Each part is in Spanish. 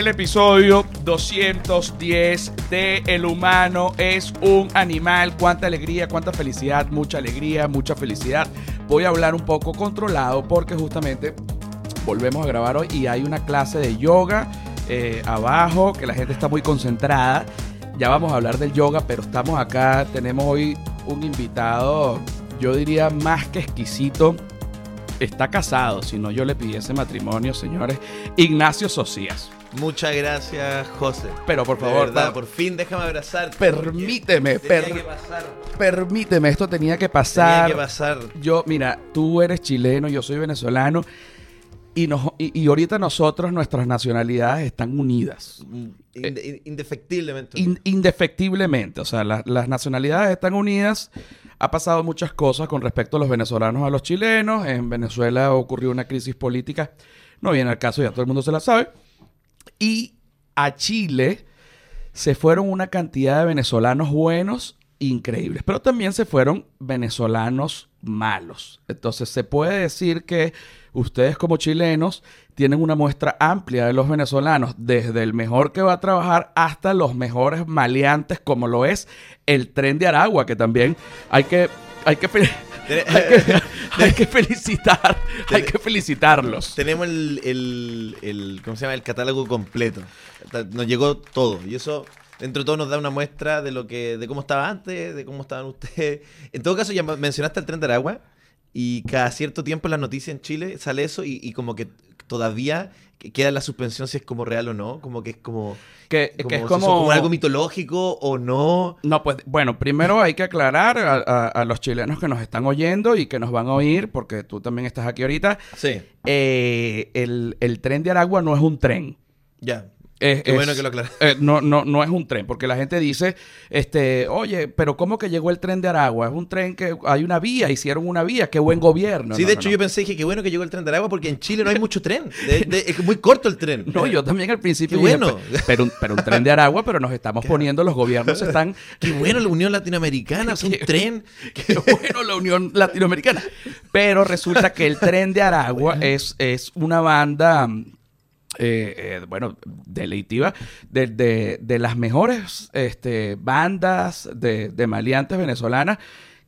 El episodio 210 de El humano es un animal. Cuánta alegría, cuánta felicidad, mucha alegría, mucha felicidad. Voy a hablar un poco controlado porque justamente volvemos a grabar hoy y hay una clase de yoga eh, abajo que la gente está muy concentrada. Ya vamos a hablar del yoga, pero estamos acá. Tenemos hoy un invitado, yo diría más que exquisito está casado, si no yo le pidiese matrimonio, señores. Ignacio Socias. Muchas gracias, José. Pero por favor, por fin déjame abrazar. Permíteme, per- que pasar. permíteme, esto tenía que pasar. Tenía que pasar. Yo, mira, tú eres chileno, yo soy venezolano. Y, nos, y, y ahorita nosotros, nuestras nacionalidades están unidas. Inde- in- indefectiblemente. In- indefectiblemente. O sea, la- las nacionalidades están unidas. Ha pasado muchas cosas con respecto a los venezolanos a los chilenos. En Venezuela ocurrió una crisis política. No viene al caso, ya todo el mundo se la sabe. Y a Chile se fueron una cantidad de venezolanos buenos increíbles, pero también se fueron venezolanos malos. Entonces se puede decir que ustedes como chilenos tienen una muestra amplia de los venezolanos, desde el mejor que va a trabajar hasta los mejores maleantes como lo es el tren de Aragua, que también hay que... Hay que, hay que, hay que felicitar, hay que felicitarlos. Tenemos el, el, el- ¿cómo se llama? El catálogo completo. Nos llegó todo. Y eso, dentro de todo, nos da una muestra de lo que, de cómo estaba antes, de cómo estaban ustedes. En todo caso, ya mencionaste el tren de Aragua. Y cada cierto tiempo en las noticias en Chile sale eso y, y como que todavía queda la suspensión si es como real o no. Como que es como... Que, es como, algo mitológico o no. No, pues bueno, primero hay que aclarar a, a- a los chilenos que nos están oyendo y que nos van a oír, porque tú también estás aquí ahorita. Sí, eh, el, el tren de Aragua no es un tren. ya. Es- Qué es- bueno que lo aclaras. eh, no, no, no es un tren, porque la gente dice, este, oye, pero ¿cómo que llegó el tren de Aragua? Es un tren que hay una vía, hicieron una vía, qué buen gobierno. sí, No, de hecho no. yo pensé, dije, qué bueno que llegó el tren de Aragua porque en Chile no hay mucho tren. De- de- es muy corto el tren. No, yo también al principio Qué bueno. "Pe- pero, un- pero un tren de Aragua, pero nos estamos poniendo, los gobiernos están Qué bueno la Unión Latinoamericana, es un Qué- tren. Qué bueno la Unión Latinoamericana. Pero resulta que el Tren de Aragua es, es una banda, eh, eh, bueno, deleitiva, de, de- de las mejores este, bandas de, de maleantes venezolanas,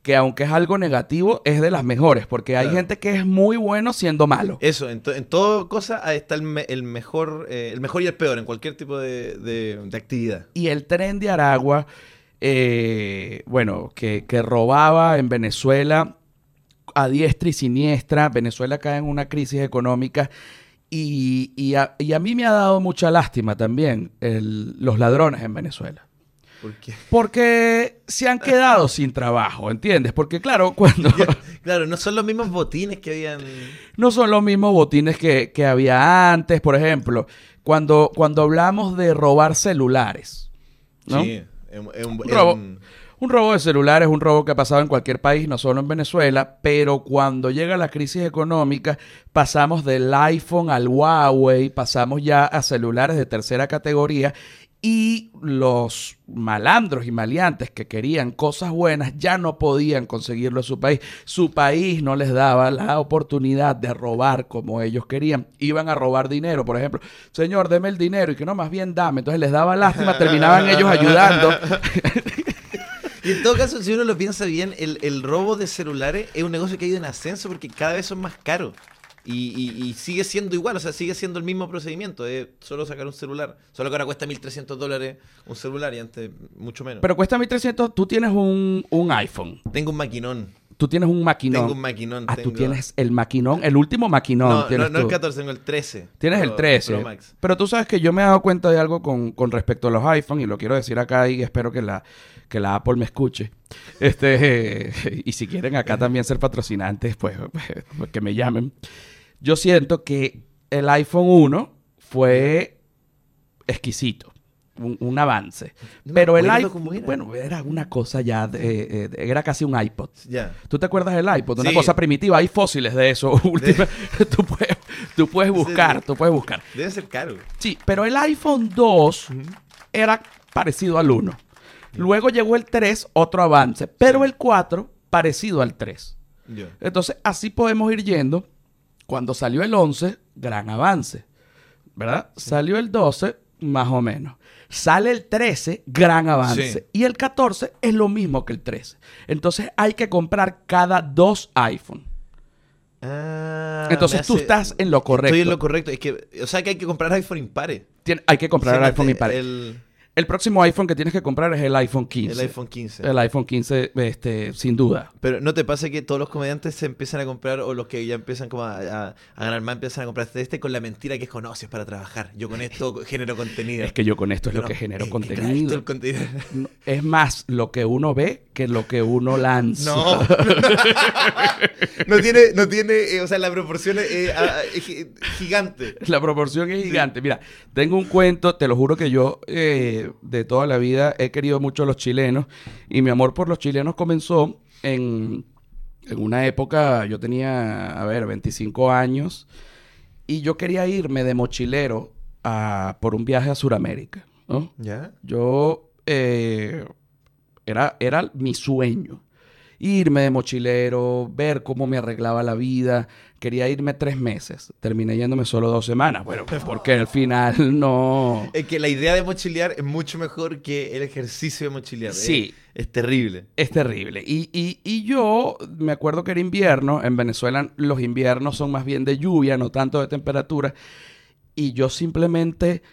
que aunque es algo negativo, es de las mejores, porque hay Claro. gente que es muy bueno siendo malo. Eso, en, to- en toda cosa está el, me- el mejor eh, el mejor y el peor en cualquier tipo de, actividad. Y el tren de Aragua, bueno, que, que robaba en Venezuela a diestra y siniestra. Venezuela cae en una crisis económica. Y, y a, y a mí me ha dado mucha lástima también el- los ladrones en Venezuela. Porque, Porque se han quedado sin trabajo, ¿entiendes? Porque claro, cuando claro, no son los mismos botines que habían. no son los mismos botines que, que había antes, por ejemplo, cuando, cuando hablamos de robar celulares. ¿no? Sí, en- en- Un en-. Un robo de celulares es un robo que ha pasado en cualquier país, no solo en Venezuela, pero cuando llega la crisis económica pasamos del iPhone al Huawei, pasamos ya a celulares de tercera categoría y los malandros y maleantes que querían cosas buenas ya no podían conseguirlo en su país. Su país no les daba la oportunidad de robar como ellos querían. Iban a robar dinero, por ejemplo. Señor, deme el dinero y que no, más bien dame. Entonces les daba lástima, terminaban ellos ayudando. Y en todo caso, si uno lo piensa bien, el, el robo de celulares es un negocio que ha ido en ascenso porque cada vez son más caros. Y, y- y sigue siendo igual, o sea, sigue siendo el mismo procedimiento, es solo sacar un celular. Solo que ahora cuesta 1.300 dólares un celular y antes mucho menos. Pero cuesta 1300, tú tienes un, un iPhone. tengo un maquinón. Tú tienes un maquinón. Tengo un maquinón. Ah, tengo... tú tienes el maquinón, el último maquinón. No, no, tienes no el tú. 14, tengo el 13. Tienes el Pro- 13. Pro Max. Pero tú sabes que yo me he dado cuenta de algo con, con respecto a los iPhone y lo quiero decir acá y espero que la, que la Apple me escuche. Este, y si quieren acá también ser patrocinantes, pues que me llamen. Yo siento que el iPhone 1 fue exquisito. Un, un avance. No Pero el era. bueno, era una cosa ya, de- eh, era casi un iPod. Ya. ¿Tú te acuerdas del iPod? Una Sí. cosa primitiva. Hay fósiles de eso. última- tú, puedes, tú puedes buscar, tú puedes buscar. Debe ser caro. Sí, pero el iPhone 2 era parecido al 1. Luego llegó el 3, otro avance. Pero el 4, parecido al 3. Ya. Entonces, así podemos ir yendo. Cuando salió el 11, gran avance. ¿verdad? Salió el 12, más o menos. Sale el 13, gran avance. Sí. Y el 14 es lo mismo que el 13. Entonces hay que comprar cada dos iPhone. Ah, Entonces tú estás en lo correcto. Estoy en lo correcto. Es que, o sea que hay que comprar iPhone impares. Tien- hay que comprar el iPhone te- impar. El... El, próximo iPhone que tienes que comprar es el iPhone 15. el iPhone 15. El iPhone 15, este, sin duda. Pero ¿no te pasa que todos los comediantes se empiezan a comprar, o los que ya empiezan como a, a- a ganar más, empiezan a comprar este con la mentira que es con, no, si es para trabajar. Yo con esto genero contenido. Es que yo con esto es lo que genero eh, esto contenido. es el contenido. No, Es más lo que uno ve que lo que uno lanza. No. no tiene, no tiene, eh, o sea, la proporción es, eh, gigante. La proporción es gigante. Mira, tengo un cuento, te lo juro que yo de toda la vida he querido mucho a los chilenos y mi amor por los chilenos comenzó en, en una época, yo tenía, a ver, 25 años y yo quería irme de mochilero a, por un viaje a Sudamérica. ¿no? ¿Ya? Yo eh, era, era mi sueño. Irme de mochilero, ver cómo me arreglaba la vida. Quería irme tres meses. Terminé yéndome solo dos semanas. Bueno, porque al final no. Es que la idea de mochilear es mucho mejor que el ejercicio de mochilear. Sí. Es, es terrible. Es terrible. Y, y- y yo me acuerdo que era invierno. En Venezuela los inviernos son más bien de lluvia, no tanto de temperatura. Y yo simplemente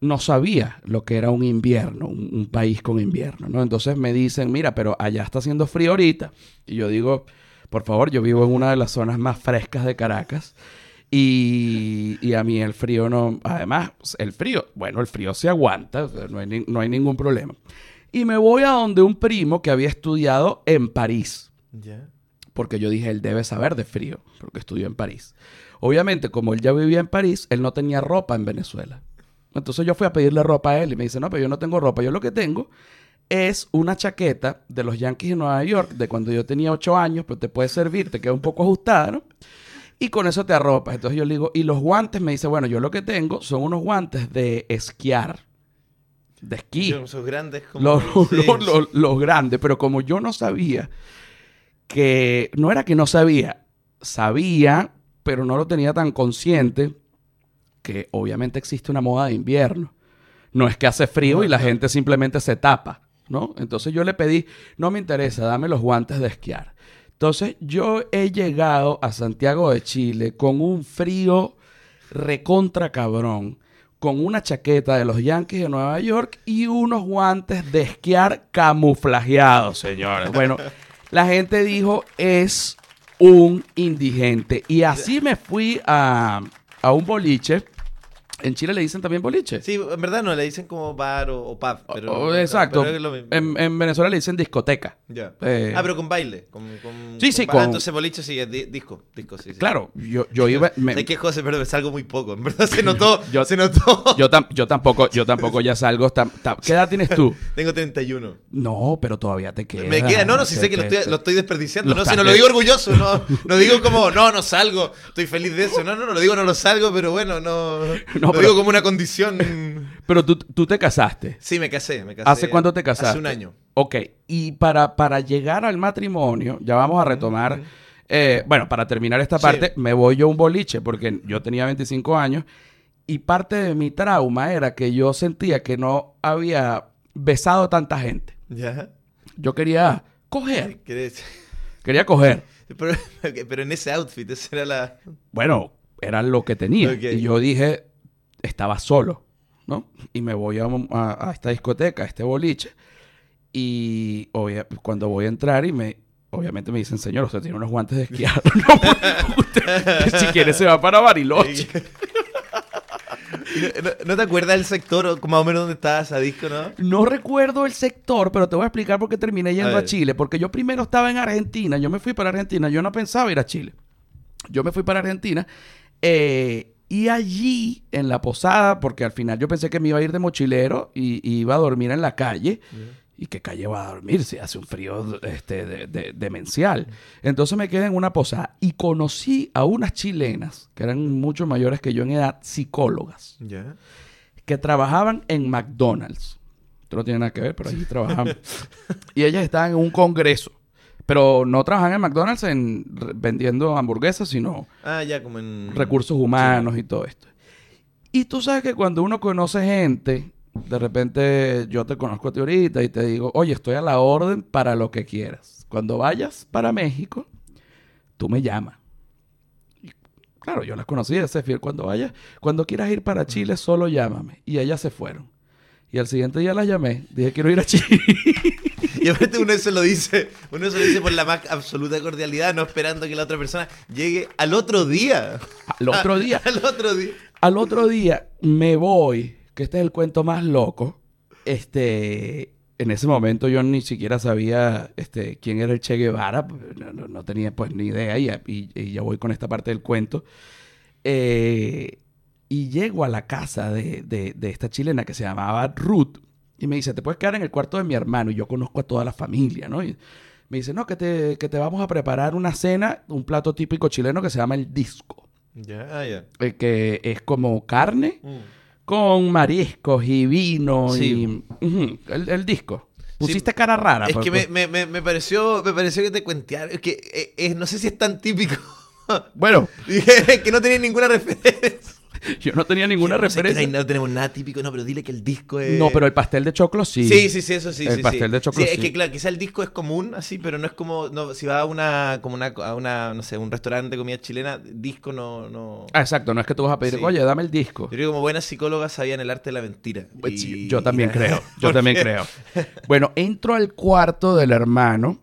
no sabía lo que era un invierno, un, un país con invierno, ¿no? Entonces me dicen, mira, pero allá está haciendo frío ahorita. Y yo digo, por favor, yo vivo en una de las zonas más frescas de Caracas. Y, y a mí el frío no... Además, el frío, bueno, el frío se aguanta, no, hay ni- no hay ningún problema. Y me voy a donde un primo que había estudiado en París ¿Ya? porque yo dije, él debe saber de frío, porque estudió en París. Obviamente, como él ya vivía en París, él no tenía ropa en Venezuela. Entonces yo fui a pedirle ropa a él y me dice, no, pero yo no tengo ropa, yo lo que tengo es una chaqueta de los Yankees de Nueva York, de cuando yo tenía 8 años, pero te puede servir, te queda un poco ajustada, ¿no? Y con eso te arropas. Entonces yo le digo, y los guantes, me dice, bueno, yo lo que tengo son unos guantes de esquiar, de esquí. Esos grandes como... Los, Sí, los- los- los grandes, pero como yo no sabía que, no era que no sabía, sabía, pero no lo tenía tan consciente, que obviamente existe una moda de invierno. No es que hace frío y la gente simplemente se tapa, ¿no? Entonces yo le pedí, no me interesa, dame los guantes de esquiar. Entonces yo he llegado a Santiago de Chile con un frío recontra cabrón, con una chaqueta de los Yankees de Nueva York y unos guantes de esquiar camuflajeados, señores. Bueno, la gente dijo, es un indigente. Y así me fui a, a un boliche. En Chile le dicen también boliche. Sí, en verdad no, le dicen como bar o, o pub. Pero, O- exacto. pero es lo mismo. En, en Venezuela le dicen discoteca. Ya. eh, ah, pero con baile. Con, con- Sí, sí, ba- con- Ah, entonces boliche sí, es di- disco. Disco, sí, sí. Claro, yo, yo iba... me- Sé que José, pero salgo muy poco. En verdad se notó. Yo- se notó. yo, tam- yo tampoco, yo tampoco ya salgo. tam- tam- ¿Qué edad tienes tú? Tengo 31. No, pero todavía te queda. Me queda, no, no, si sé que lo estoy, lo estoy desperdiciando. Lo no, si no lo digo orgulloso, no, no digo como, no, no salgo, estoy feliz de eso. No, no, no, lo digo, no lo salgo, pero bueno, no. Lo pero- digo como una condición. Pero tú, tú te casaste. Sí, me casé, me casé. ¿Hace cuánto te casaste? Hace un año. Ok, y para, para llegar al matrimonio, ya vamos a retomar, eh, bueno, para terminar esta Sí. parte, me voy yo a un boliche, porque yo tenía 25 años, y parte de mi trauma era que yo sentía que no había besado tanta gente. ¿Ya? Yo quería coger, ¿Querés? quería coger. Pero, pero en ese outfit, esa era la. Bueno, era lo que tenía. Y yo dije, estaba solo, ¿no? Y me voy a, a- a esta discoteca, a este boliche. Y obvia- cuando voy a entrar y me... Obviamente me dicen, señor, usted tiene unos guantes de esquiar. no, usted, si quiere se va para Bariloche. ¿Y no, te acuerdas del sector más o menos donde estaba esa disco, no? No recuerdo el sector, pero te voy a explicar por qué terminé yendo A. Chile. Porque yo primero estaba en Argentina. Yo me fui para Argentina. Yo no pensaba ir a Chile. Yo me fui para Argentina. eh, y allí, en la posada, porque al final yo pensé que me iba a ir de mochilero y, y iba a dormir en la calle. ¿Y qué calle va a dormir si hace un frío este, de- de- demencial? Entonces me quedé en una posada y conocí a unas chilenas, que eran mucho mayores que yo en edad, psicólogas que trabajaban en McDonald's. Esto no tiene nada que ver, pero allí trabajaban. y ellas estaban en un congreso. Pero no trabajan en McDonald's en, vendiendo hamburguesas, sino Ah, ya, como en. recursos humanos y todo esto. Y tú sabes que cuando uno conoce gente, de repente yo te conozco a ti ahorita y te digo, oye, estoy a la orden para lo que quieras. Cuando vayas para México, tú me llamas. Y, claro, yo las conocí de fiel. Cuando vayas, cuando quieras ir para Chile, solo llámame. Y ellas se fueron. Y al siguiente día las llamé. Dije, quiero ir a Chile. Y aparte uno se lo dice, uno se lo dice por la más absoluta cordialidad, no esperando que la otra persona llegue al otro día. Al otro día. al otro día. Al otro día me voy, que este es el cuento más loco. Este, en ese momento yo ni siquiera sabía este, quién era el Che Guevara, no, no- no tenía pues ni idea y, y- y ya voy con esta parte del cuento. Eh, y llego a la casa de, de- de esta chilena que se llamaba Ruth y me dice, te puedes quedar en el cuarto de mi hermano y yo conozco a toda la familia, ¿no? Y me dice, no, que te, que te vamos a preparar una cena, un plato típico chileno que se llama el disco, Ya, ah, ya. eh, que es como carne Mm. con mariscos y vino Sí. y el, el disco. Pusiste cara rara. Es pues, que pues. me, me, me, pareció, me pareció que te cuentearon. Es que eh, eh, no sé si es tan típico. Bueno, que no tenía ninguna referencia. yo no tenía ninguna No sé, que no, hay- referencia. no tenemos nada típico, no, pero dile que el disco es. No, pero el pastel de choclo sí. Sí, sí, sí, eso sí. El sí, pastel sí. de choclo Sí, es que claro, quizá el disco es común, así, pero no es como. No, si va a una, como una, a una, no sé, un restaurante de comida chilena, disco no. no... Ah, exacto, no es que tú vas a pedir, oye, dame el disco. Yo creo que como buenas psicólogas sabían el arte de la mentira. Pues Y- yo también creo, yo ¿Por también qué? creo. Bueno, entro al cuarto del hermano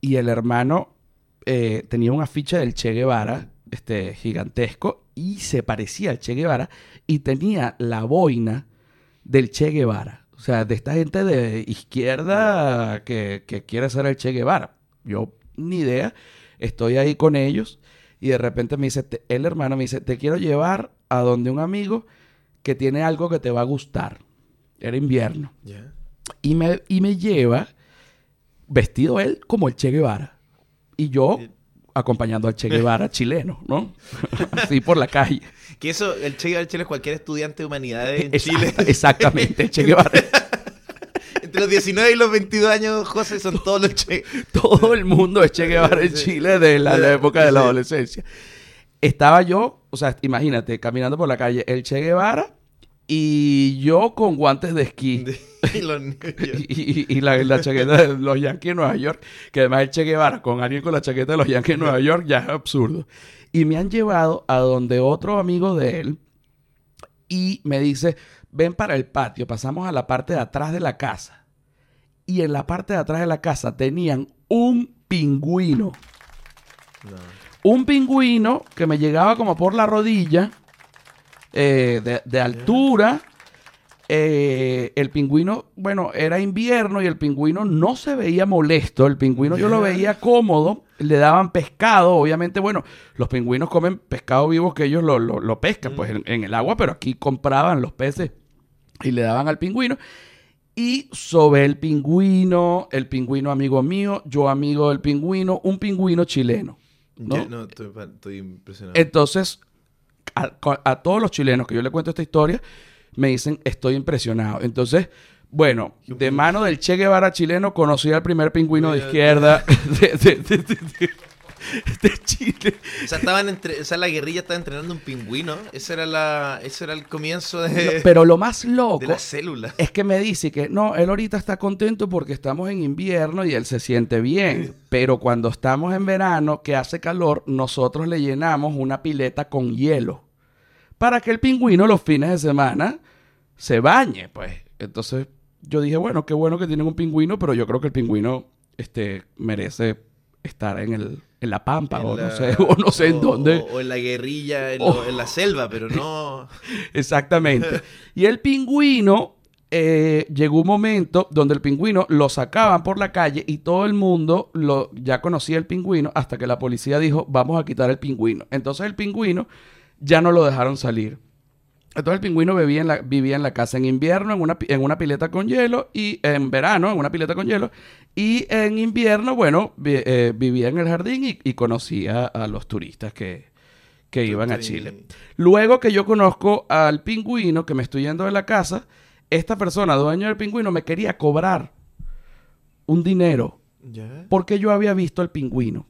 y el hermano eh, tenía un afiche del Che Guevara, este gigantesco, y se parecía al Che Guevara y tenía la boina del Che Guevara. O sea, de esta gente de izquierda que, que quiere ser el Che Guevara. Yo ni idea, estoy ahí con ellos y de repente me dice, te- el hermano me dice, te quiero llevar a donde un amigo que tiene algo que te va a gustar. Era invierno. Y me, y me lleva vestido él como el Che Guevara. Y yo. Acompañando al Che Guevara chileno, ¿no? Así por la calle. Que eso, el Che Guevara Chile es cualquier estudiante de humanidades en Exacta- Chile. Exactamente, el Che Guevara. Entre los 19 y los 22 años, José, son todos los Che. Todo el mundo es Che Guevara en. Chile de la, la época de la adolescencia. Estaba yo, o sea, imagínate, caminando por la calle, el Che Guevara y yo con guantes de esquí. y los niños. Y, y- y la, la chaqueta de los Yankees de Nueva York, que además el Che Guevara con alguien con la chaqueta de los Yankees de Nueva York ya es absurdo. Y me han llevado a donde otro amigo de él y me dice, ven para el patio, pasamos a la parte de atrás de la casa. Y en la parte de atrás de la casa tenían un pingüino. No. Un pingüino que me llegaba como por la rodilla eh, de, de altura. Eh, el pingüino, bueno, era invierno y el pingüino no se veía molesto. El pingüino yo lo veía cómodo. Le daban pescado. Obviamente, bueno, los pingüinos comen pescado vivo que ellos lo, lo- lo pescan pues en, en el agua, pero aquí compraban los peces y le daban al pingüino. Y sobre el pingüino, el pingüino amigo mío, yo amigo del pingüino, un pingüino chileno. ¿no? No, estoy, estoy impresionado. Entonces, a, a todos los chilenos que yo le cuento esta historia, me dicen, estoy impresionado. Entonces, bueno, de mano del Che Guevara chileno, conocí al primer pingüino de izquierda de, de- de- de- de- de Chile. O sea, estaban entre, o sea, la guerrilla estaba entrenando un pingüino. Ese era la, ese era el comienzo de, Pero lo más de loco la célula. es que me dice que no, él ahorita está contento porque estamos en invierno y él se siente bien. Pero cuando estamos en verano, que hace calor, nosotros le llenamos una pileta con hielo. Para que el pingüino los fines de semana se bañe, pues. Entonces yo dije, bueno, qué bueno que tienen un pingüino, pero yo creo que el pingüino este, merece estar en, el, en la pampa En o, la- no sé, o no sé en dónde. O, o en la guerrilla, en, Oh. lo- en la selva, pero no. Exactamente. Y el pingüino, eh, llegó un momento donde el pingüino lo sacaban por la calle y todo el mundo lo, ya conocía el pingüino hasta que la policía dijo, vamos a quitar el pingüino. Entonces el pingüino ya no lo dejaron salir. Entonces el pingüino vivía en la, vivía en la casa en invierno en una, en una pileta con hielo y en verano en una pileta con hielo y en invierno, bueno, vi- eh, vivía en el jardín y, y conocía a los turistas que, que iban a Chile. Luego que yo conozco al pingüino, que me estoy yendo de la casa, esta persona, dueño del pingüino, me quería cobrar un dinero porque yo había visto el pingüino.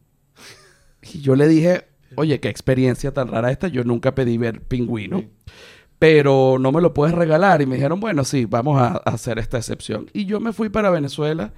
Y yo le dije, oye, qué experiencia tan rara esta, yo nunca pedí ver pingüino. pero no me lo puedes regalar. Y me dijeron, bueno, sí, vamos a, a hacer esta excepción. Y yo me fui para Venezuela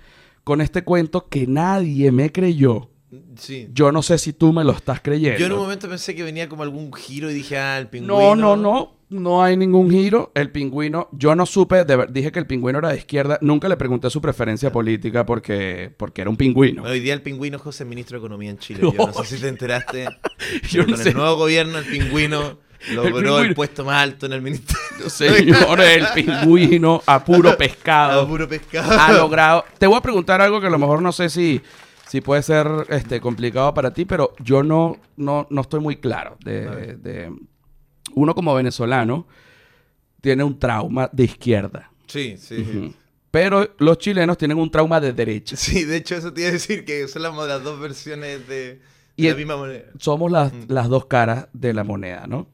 con este cuento que nadie me creyó. Sí. Yo no sé si tú me lo estás creyendo. Yo en un momento pensé que venía como algún giro y dije, ah, el pingüino. No, no, no. No hay ningún giro. El pingüino, yo no supe, de dije que el pingüino era de izquierda. Nunca le pregunté su preferencia política porque, porque era un pingüino. Hoy día el pingüino José es ministro de Economía en Chile. Yo no sé si te enteraste. Yo no con sé. el nuevo gobierno, el pingüino logró el, pingüino. puesto más alto en el ministerio. Señor, el pingüino a puro A pescado puro pescado. ha logrado. Te voy a preguntar algo que a lo mejor no sé si, si puede ser este, complicado para ti, pero yo no, no, no estoy muy claro. A De, de- uno como venezolano tiene un trauma de izquierda. Sí, sí. Pero los chilenos tienen un trauma de derecha. Sí, de hecho eso iba a decir que son las, las dos versiones de, de Y la el- misma moneda. Somos las, Mm. las dos caras de la moneda, ¿no?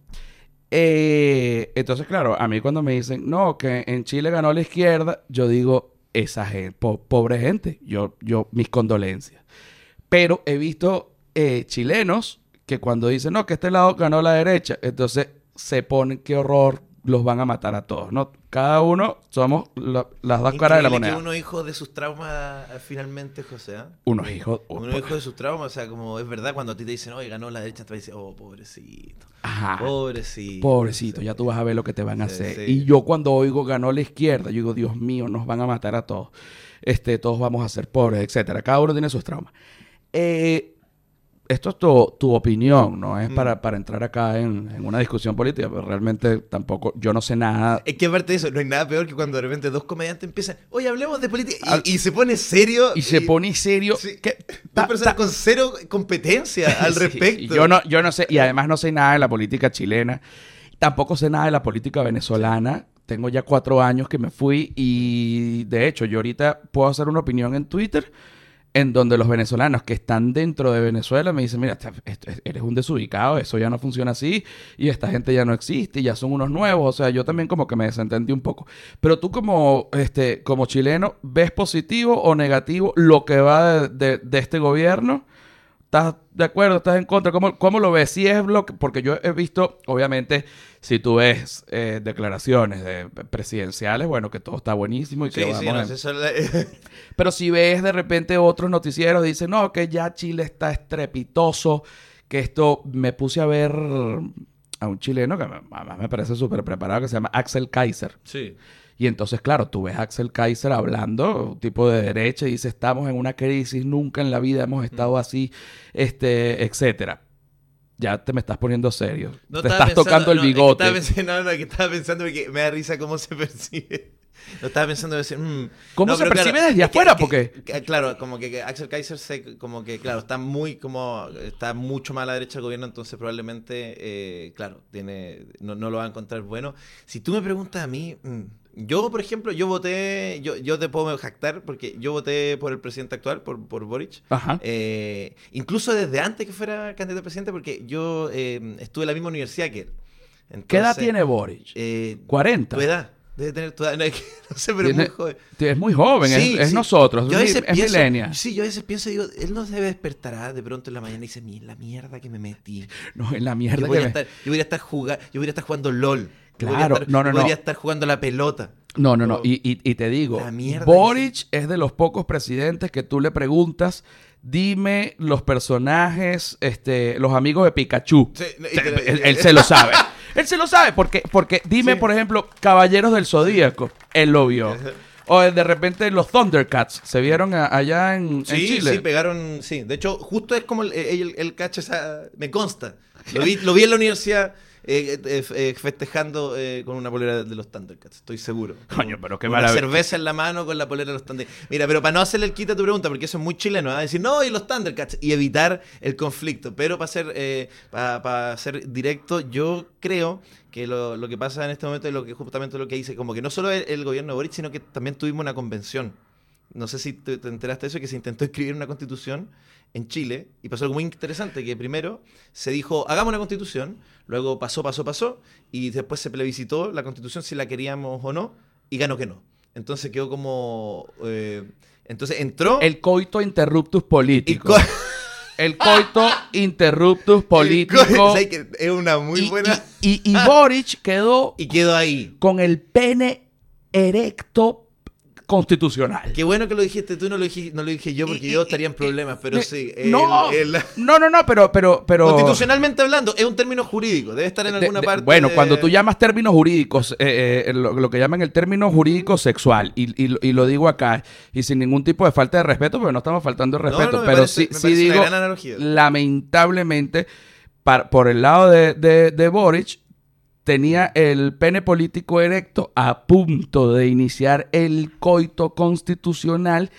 Eh, entonces, claro, a mí cuando me dicen, no, que en Chile ganó la izquierda, yo digo, esa gente, po- pobre gente, yo, yo, mis condolencias. Pero he visto eh, chilenos que cuando dicen, no, que este lado ganó la derecha, entonces se ponen, qué horror, los van a matar a todos, ¿no? Cada uno somos la- las dos caras de la moneda. que uno hijo de sus traumas eh, finalmente, José. ¿ah? Unos hijos... Uno hijo de sus traumas, o sea, como es verdad cuando a ti te dicen, oye, ganó la derecha, te dices, oh, pobrecito, Ajá. pobrecito. Pobrecito, ya tú vas a ver lo que te van a Sí, hacer. sí. Y yo cuando oigo ganó la izquierda, yo digo, Dios mío, nos van a matar a todos. Este, todos vamos a ser pobres, etcétera. Cada uno tiene sus traumas. Eh, esto es tu, tu opinión, no es Mm. para, para entrar acá en, en una discusión política, pero realmente tampoco, yo no sé nada. Es que aparte de eso, no hay nada peor que cuando de repente dos comediantes empiezan, oye, hablemos de política, y, Al- y se pone serio. Y se pone serio. sí. que- ta- ta- con cero competencia al Sí, respecto. yo no, yo no sé, y además no sé nada de la política chilena. Tampoco sé nada de la política venezolana. Tengo ya cuatro años que me fui y de hecho yo ahorita puedo hacer una opinión en Twitter en donde los venezolanos que están dentro de Venezuela me dicen, mira, eres un desubicado, eso ya no funciona así y esta gente ya no existe y ya son unos nuevos. O sea, yo también como que me desentendí un poco. Pero tú como, este, como chileno, ¿ves positivo o negativo lo que va de- de este gobierno? ¿Estás de acuerdo? ¿Estás en contra? ¿Cómo, cómo lo ves? Si es lo que... Porque yo he visto, obviamente, si tú ves eh, declaraciones de presidenciales, bueno, que todo está buenísimo y Sí, que sí, vamos no, en- eso pero si ves de repente otros noticieros, dicen, no, que ya Chile está estrepitoso, que esto me puse a ver a un chileno que además me parece súper preparado, que se llama Axel Kaiser. Sí. Y entonces, claro, tú ves a Axel Kaiser hablando, tipo de derecha, y dice, estamos en una crisis, nunca en la vida hemos estado así, este, etcétera. Ya te me estás poniendo serio. No te estás tocando el no, es que bigote. estaba pensando, no, no, que estaba pensando porque me da risa cómo se percibe. No estaba pensando decir, mm. ¿Cómo No, se percibe claro, desde es que- afuera? que- Porque que- claro, como que, que Axel Kaiser se, como que, claro, está muy como, está mucho más a la derecha del gobierno, entonces probablemente, eh, claro, tiene, no, no lo va a encontrar bueno. Si tú me preguntas a mí, mm, yo, por ejemplo, yo voté, yo, yo te puedo jactar porque yo voté por el presidente actual, por, por Boric. Ajá. Eh, incluso desde antes que fuera candidato a presidente, porque yo eh, estuve en la misma universidad que él. ¿Qué edad tiene Boric? Eh, 40. tu edad. Debe tener tu edad. No, es que- no sé, pero es muy joven. Es muy joven, es- Sí, es, sí. nosotros, Yo a es, veces es pienso, millennial. sí, yo a veces pienso, digo, él no se despertará de pronto en la mañana y dice, "Mi, la mierda que me metí. No, en la Yo mierda voy, que a me- estar, yo voy a estar jugando, yo voy a estar jugando LOL. Claro, estar- no, no. Podría estar jugando la pelota. No, no, no. Y, y- y te digo, Boric es de los pocos presidentes que tú le preguntas, dime los personajes, este, los amigos de Pikachu. Sí, Te- él, él se lo sabe. Él se lo sabe porque, porque dime, Sí. por ejemplo, Caballeros del Zodíaco. Él lo vio. O de repente los Thundercats se vieron a- allá en, Chile. sí, pegaron, sí. De hecho, justo es como el, el, el cacho esa, me consta. Lo vi, lo vi en la universidad eh, eh, eh, festejando eh, con una polera de los Thundercats, estoy seguro. Coño, pero qué Una maravilla. cerveza en la mano con la polera de los Thundercats. Mira, pero para no hacerle el quita a tu pregunta, porque eso es muy chileno, ¿ah? decir, no, y los Thundercats, y evitar el conflicto. Pero para ser, eh, para, para ser directo, yo creo que lo, lo que pasa en este momento es lo que justamente lo que dice, como que no solo el, el gobierno de Boric, sino que también tuvimos una convención. No sé si te, te enteraste de eso, que se intentó escribir una constitución en Chile y pasó algo muy interesante, que primero se dijo, hagamos una constitución, luego pasó, pasó, pasó, y después se plebiscitó la constitución si la queríamos o no, y ganó que no. Entonces quedó como... eh, entonces entró... El coito interruptus político. co- el coito interruptus político. ¿Sabes que Es una muy y, buena. y, y- y Boric quedó Y quedó ahí. con el pene erecto constitucional. Qué bueno que lo dijiste tú, no lo dije, no lo dije yo, porque Y- yo estaría en problemas, pero sí. el- no, el- no, no, no, pero, pero, pero constitucionalmente hablando, es un término jurídico, debe estar en de- alguna de- parte. bueno, de- cuando tú llamas términos jurídicos, eh, eh, lo, lo que llaman el término jurídico sexual, y, y lo- y lo digo acá, y sin ningún tipo de falta de respeto, porque no estamos faltando de No, respeto, no, me pero parece- sí, sí digo, lamentablemente, par- por el lado de Boric, tenía el pene político erecto a punto de iniciar el coito constitucional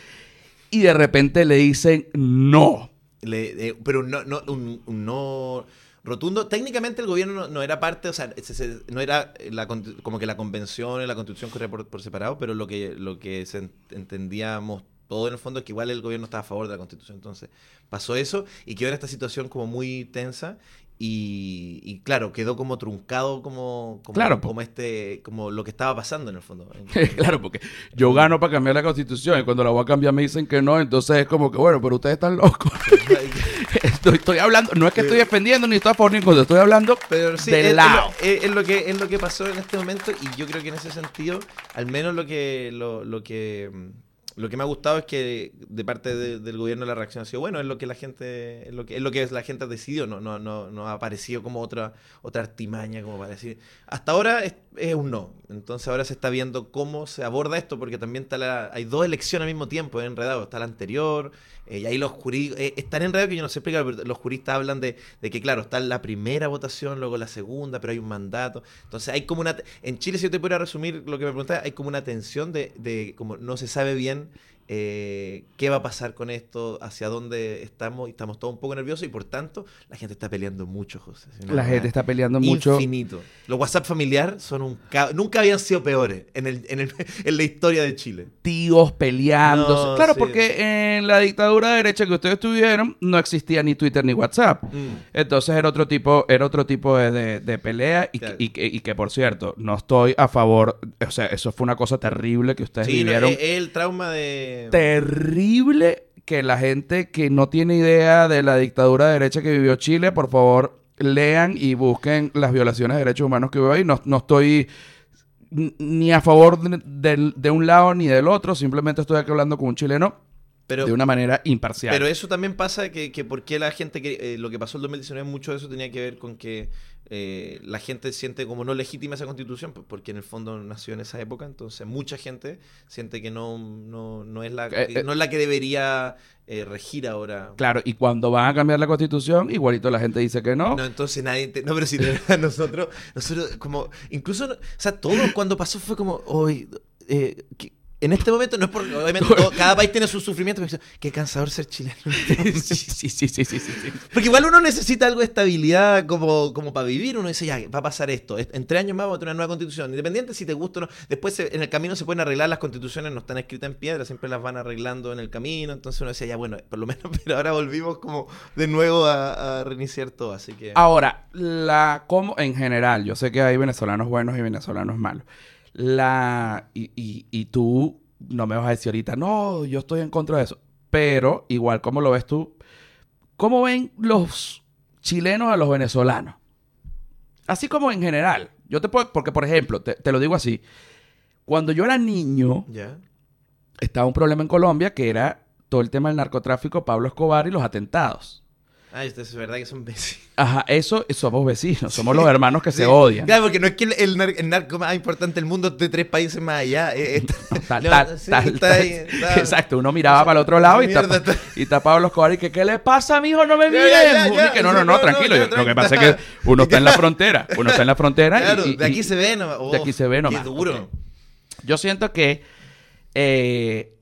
y de repente le dicen no. Le- eh, pero no, no, un, no rotundo. Técnicamente el gobierno no, era parte, o sea, se- no era la, como que la convención y la constitución corría por, por separado, pero lo que, lo que se ent- entendíamos todo en el fondo es que igual el gobierno estaba a favor de la constitución. Entonces pasó eso y quedó en esta situación como muy tensa. Y, y claro, quedó como truncado como, como, Claro, como este, como lo que estaba pasando en el fondo. claro, porque yo gano para cambiar la constitución y cuando la voy a cambiar me dicen que no, entonces es como que, bueno, pero ustedes están locos. estoy, estoy hablando, no es que estoy defendiendo ni estoy a favor ni contra, estoy hablando Pero sí, de es, es lado. lo, es- es lo que, es lo que pasó en este momento y yo creo que en ese sentido, al menos lo que, lo, lo que, mm, lo que me ha gustado es que de parte de- del gobierno la reacción ha sido bueno, es lo que la gente, es lo que, es lo que la gente decidió, no, no, no, no ha aparecido como otra, otra artimaña, como para decir. Hasta ahora es, es un no. Entonces ahora se está viendo cómo se aborda esto, porque también está la, hay dos elecciones al mismo tiempo, enredado. Está la anterior, eh, y ahí los jurídicos, eh, es tan que yo no sé explicar, pero los juristas hablan de, de que, claro, está la primera votación, luego la segunda, pero hay un mandato. Entonces hay como una... En Chile, si yo te pudiera resumir lo que me preguntas, hay como una tensión de, de como no se sabe bien eh, qué va a pasar con esto, hacia dónde estamos, y estamos todos un poco nerviosos y por tanto la gente está peleando mucho, José. La gente está peleando mucho. Infinito. Los WhatsApp familiar son un ca- nunca habían sido peores en, el, en, el- en la historia de Chile. Tíos peleándose. No, claro, sí. porque en la dictadura derecha que ustedes tuvieron no existía ni Twitter ni WhatsApp. Entonces era otro tipo, era otro tipo de, de- de pelea y, Claro. que, y, que, y que, por cierto, no estoy a favor, o sea, eso fue una cosa terrible que ustedes Sí, no, vivieron. es el trauma de... terrible que la gente que no tiene idea de la dictadura derecha que vivió Chile, por favor, lean y busquen las violaciones de derechos humanos que hubo ahí. No, no estoy ni a favor de, de un lado ni del otro, simplemente estoy aquí hablando con un chileno Pero, de una manera imparcial. pero eso también pasa que, que por qué la gente... Que, eh, lo que pasó en 2019, mucho de eso tenía que ver con que eh, la gente siente como no legítima esa constitución, porque en el fondo nació en esa época, entonces mucha gente siente que no, no, no, es, la, Eh, no es la que debería eh, regir ahora. Claro, y cuando van a cambiar la constitución, igualito la gente dice que no. No, entonces nadie... te- No, pero si nosotros, nosotros como... Incluso, o sea, todo cuando pasó fue como, hoy... eh, en este momento no es porque obviamente todo- cada país tiene su sufrimiento, pero qué cansador ser chileno. sí, sí, sí, sí, sí, sí. Porque igual uno necesita algo de estabilidad como, como para vivir. Uno dice, ya, va a pasar esto. En tres años más va a tener una nueva constitución. Independiente si te gusta o no. Después se- en el camino se pueden arreglar. Las constituciones no están escritas en piedra, siempre las van arreglando en el camino. Entonces uno decía, ya, bueno, por lo menos, pero ahora volvimos como de nuevo a, a reiniciar todo. Así que... Ahora, la como en general, yo sé que hay venezolanos buenos y venezolanos malos. La y, y, y tú no me vas a decir ahorita, no, yo estoy en contra de eso. Pero, igual, ¿cómo lo ves tú? ¿Cómo ven los chilenos a los venezolanos? Así como en general. Yo te puedo, porque por ejemplo, te, te lo digo así. Cuando yo era niño, estaba un problema en Colombia que era todo el tema del narcotráfico, Pablo Escobar y los atentados. Ah, esto es verdad que son vecinos. Ajá, eso somos vecinos, somos los hermanos que se odian. Claro, porque no es que el, el nar- el narco más importante del mundo de tres países más allá. Tal, Exacto, uno miraba para el otro lado y, Mierda, tapa, y tapaba Pablo Escobar y que ¿qué le pasa, mijo? No me miren. Y que no, no, no, no, tranquilo. no, Yo- lo que pasa es que uno está en la frontera, uno está en la frontera y- Claro, y, de aquí y- se ve nomás. de aquí se ve Qué nomás. duro. Ok. yo siento que, eh,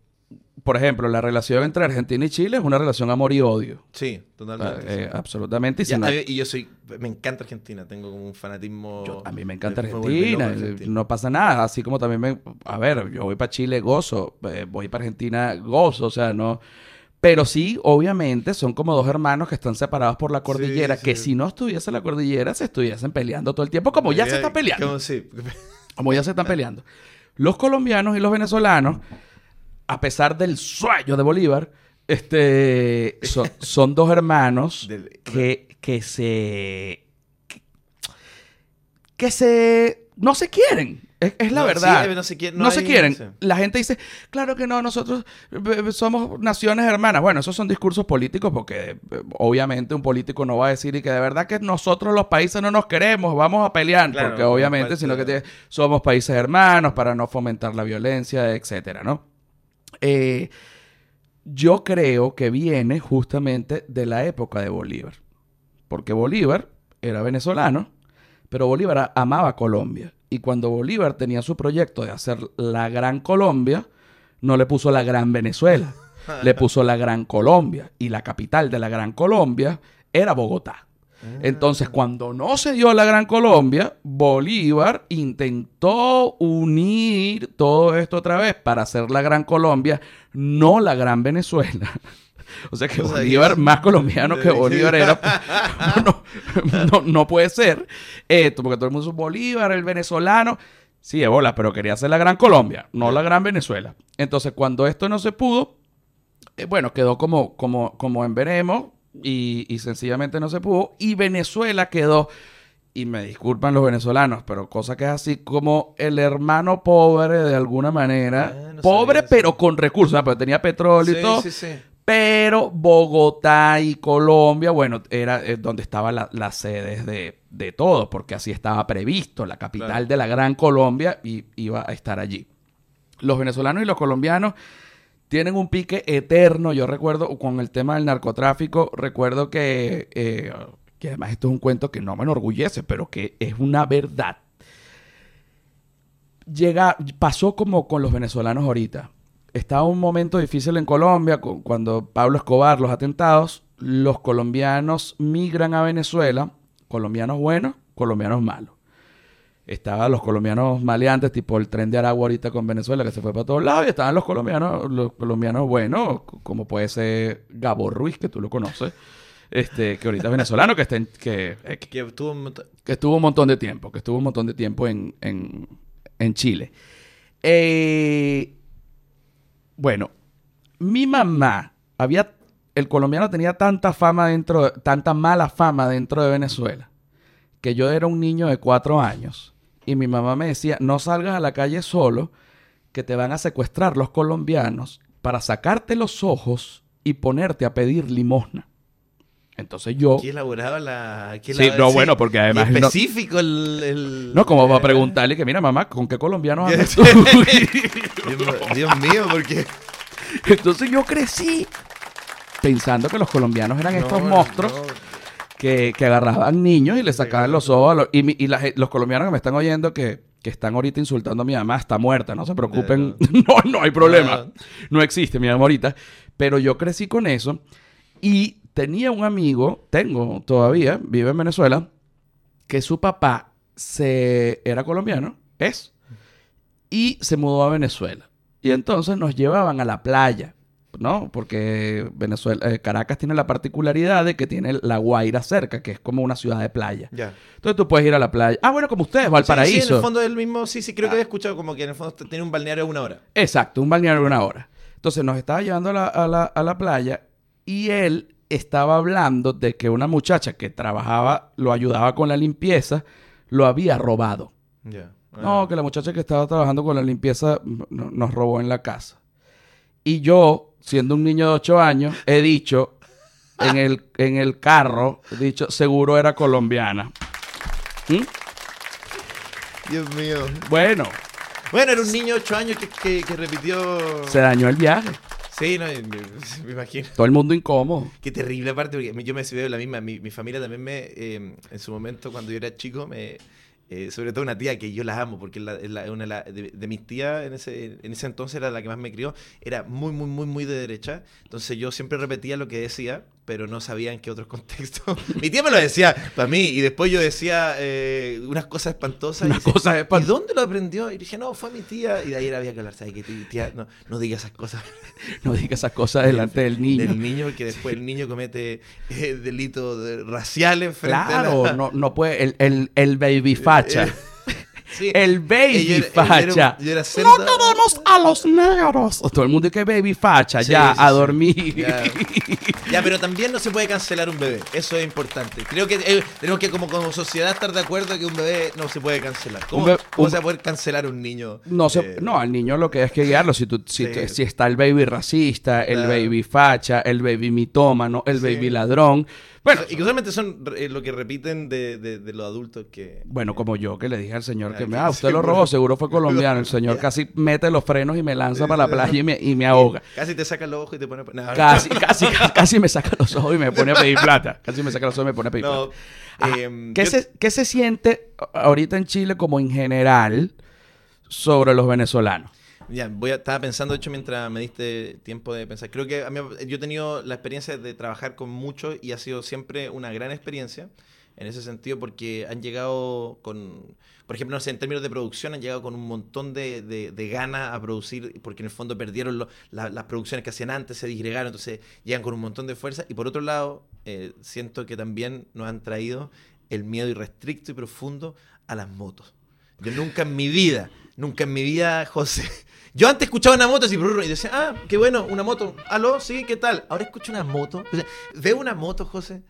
por ejemplo, la relación entre Argentina y Chile es una relación amor y odio. Sí, totalmente. Eh, sí. absolutamente. Y Ya, no- yo soy, me encanta Argentina, tengo como un fanatismo. Yo- a mí me encanta me Argentina, eh, Argentina. no pasa nada, así como también me... A ver, yo voy para Chile, gozo, eh, voy para Argentina, gozo, o sea, no... Pero sí, obviamente, son como dos hermanos que están separados por la cordillera, sí. que si no estuviese la cordillera, se estuviesen peleando todo el tiempo, como ya se está peleando, como ya se están peleando. Los colombianos y los venezolanos, a pesar del sueño de Bolívar, Este, son, son dos hermanos Del- que, que se... Que, que se... No se quieren. Es, es la No, verdad. sí, no se quieren, no no se hay- quieren. sí. La gente dice, claro que no, nosotros eh, eh, somos naciones hermanas. Bueno, esos son discursos políticos porque eh, obviamente un político no va a decir y que de verdad que nosotros los países no nos queremos, vamos a pelear. Claro, porque obviamente, sino que somos países hermanos para no fomentar la violencia, etcétera, ¿no? Eh, yo creo que viene justamente de la época de Bolívar. Porque Bolívar era venezolano, pero Bolívar amaba Colombia. Y cuando Bolívar tenía su proyecto de hacer la Gran Colombia, no le puso la Gran Venezuela, le puso la Gran Colombia. Y la capital de la Gran Colombia era Bogotá. Entonces, cuando no se dio la Gran Colombia, Bolívar intentó unir todo esto otra vez para hacer la Gran Colombia, no la Gran Venezuela. O sea que O sea, Bolívar, más colombiano que Bolívar era. No, no- no puede ser. Esto, porque todo el mundo dice Bolívar, el venezolano. Sí, de bola, pero quería hacer la Gran Colombia, no la Gran Venezuela. Entonces, cuando esto no se pudo, eh, bueno, quedó como, como, como en veremos y, y sencillamente no se pudo. Y Venezuela quedó, y me disculpan los venezolanos, pero cosa que es así como el hermano pobre de alguna manera. Ah, no pobre, pero con recursos, pero tenía petróleo y todo. sí, sí. Pero Bogotá y Colombia, bueno, era eh, donde estaban la- las sedes de, de todo, porque así estaba previsto, la capital Claro. de la Gran Colombia y iba a estar allí. Los venezolanos y los colombianos tienen un pique eterno. Yo recuerdo con el tema del narcotráfico, recuerdo que, eh, que además esto es un cuento que no me enorgullece, pero que es una verdad. Llega, pasó como con los venezolanos ahorita. Estaba un momento difícil en Colombia cu- cuando Pablo Escobar, los atentados, los colombianos migran a Venezuela, colombianos buenos, colombianos malos. Estaban los colombianos maleantes, tipo el tren de Aragua ahorita con Venezuela, que se fue para todos lados, y estaban los colombianos, los colombianos buenos, como puede ser Gabo Ruiz, que tú lo conoces, este, que ahorita es venezolano, que, está en- que, eh, Que estuvo un montón- que estuvo un montón de tiempo, que estuvo un montón de tiempo en, en- en Chile. Eh, bueno, mi mamá había, el colombiano tenía tanta fama dentro, tanta mala fama dentro de Venezuela, que yo era un niño de cuatro años y mi mamá me decía, no salgas a la calle solo, que te van a secuestrar los colombianos para sacarte los ojos y ponerte a pedir limosna. Entonces yo... Qué elaborado la. qué Sí, elabora- no, bueno, porque además y no- específico el, el- No, como para eh, preguntarle que, mira, mamá, ¿con qué colombianos andas tú? Dios, Dios mío, porque. Entonces yo crecí pensando que los colombianos eran estos monstruos no. Que, que agarraban niños y le sacaban los ojos a los... Y, mi- y la los colombianos que me están oyendo que, que están ahorita insultando a mi mamá está muerta, no se preocupen. No, no hay problema. No. No existe mi mamá ahorita. Pero yo crecí con eso y tenía un amigo, tengo todavía, vive en Venezuela, que su papá se era colombiano, es, y se mudó a Venezuela. Y entonces nos llevaban a la playa, ¿no? Porque Venezuela, eh, Caracas tiene la particularidad de que tiene La Guaira cerca, que es como una ciudad de playa. Ya. Entonces tú puedes ir a la playa. Ah, bueno, como ustedes, Sí, Valparaíso. Sí, en el fondo es el mismo. Sí, sí, creo que había escuchado como que en el fondo tiene un balneario de una hora. Exacto, un balneario de una hora. Entonces nos estaba llevando a la, a la- a la playa y él estaba hablando de que una muchacha que trabajaba, lo ayudaba con la limpieza, lo había robado. No, que la muchacha que estaba trabajando con la limpieza no- nos robó en la casa. Y yo, siendo un niño de 8 años, he dicho en el, en el carro, he dicho, seguro era colombiana. ¿Mm? Dios mío. Bueno, Bueno, era un niño de 8 años que, que, que repitió. se dañó el viaje. Sí, no, me, imagino. Todo el mundo incómodo. Qué terrible aparte, porque yo me veo la misma. Mi, mi familia también me, eh, en su momento, cuando yo era chico, me, eh, sobre todo una tía que yo la amo, porque es, la- una de- de mis tías en ese, en ese entonces era la que más me crió, era muy, muy, muy, muy de derecha. Entonces yo siempre repetía lo que decía, pero no sabía en qué otros contextos. mi tía me lo decía para mí, y después yo decía eh, unas cosas espantosas. y Unas cosas ¿Y espantosas. dónde lo aprendió? Y dije, no, fue mi tía. Y de ahí había que hablar, ¿sabes qué? Tía, no, no diga esas cosas No diga esas cosas delante del niño. del niño, porque después el niño comete eh, delitos de- raciales frente a Claro, la- no, no puede. El, el, el baby facha. Sí. El baby Y yo era- facha. yo era- yo era no queremos a los negros. Todo el mundo que baby facha, Sí, ya, sí, a sí. dormir. Ya. Ya, pero también no se puede cancelar un bebé. Eso es importante. Creo que eh, tenemos que como, como sociedad estar de acuerdo que un bebé no se puede cancelar. ¿Cómo, Un bebé- cómo un- se va a poder cancelar un niño? No, se- Eh, no, al niño lo que es que guiarlo. Si, tú, si, tú- si está el baby racista, el Claro. baby facha, el baby mitómano, el Sí. baby ladrón. Bueno, Y que usualmente son eh, lo que repiten de, de- de los adultos que... bueno, como yo que le dije al señor que me, que ah, usted lo robó, seguro fue colombiano. El señor casi mete los frenos y me lanza para la playa y me, y me ahoga. Casi te saca los ojos y te pone... No, Casi, casi, casi, casi me saca los ojos y me pone a pedir plata. Casi me saca los ojos y me pone a pedir no. plata. Ajá. em, ¿Qué, yo- se, qué se siente ahorita en Chile como en general sobre los venezolanos? Ya, voy a, estaba pensando, de hecho, mientras me diste tiempo de pensar. Creo que a mí, yo he tenido la experiencia de trabajar con muchos y ha sido siempre una gran experiencia en ese sentido porque han llegado con, por ejemplo, no sé, en términos de producción, han llegado con un montón de, de, ganas a producir porque en el fondo perdieron lo- la- las producciones que hacían antes, se disgregaron, entonces llegan con un montón de fuerza. Y por otro lado, eh, siento que también nos han traído el miedo irrestricto y profundo a las motos. Yo nunca en mi vida, nunca en mi vida, José. Yo antes escuchaba una moto así, y decía, ah, qué bueno, una moto. Aló, sí, ¿qué tal? Ahora escucho una moto. O sea, veo una moto, José,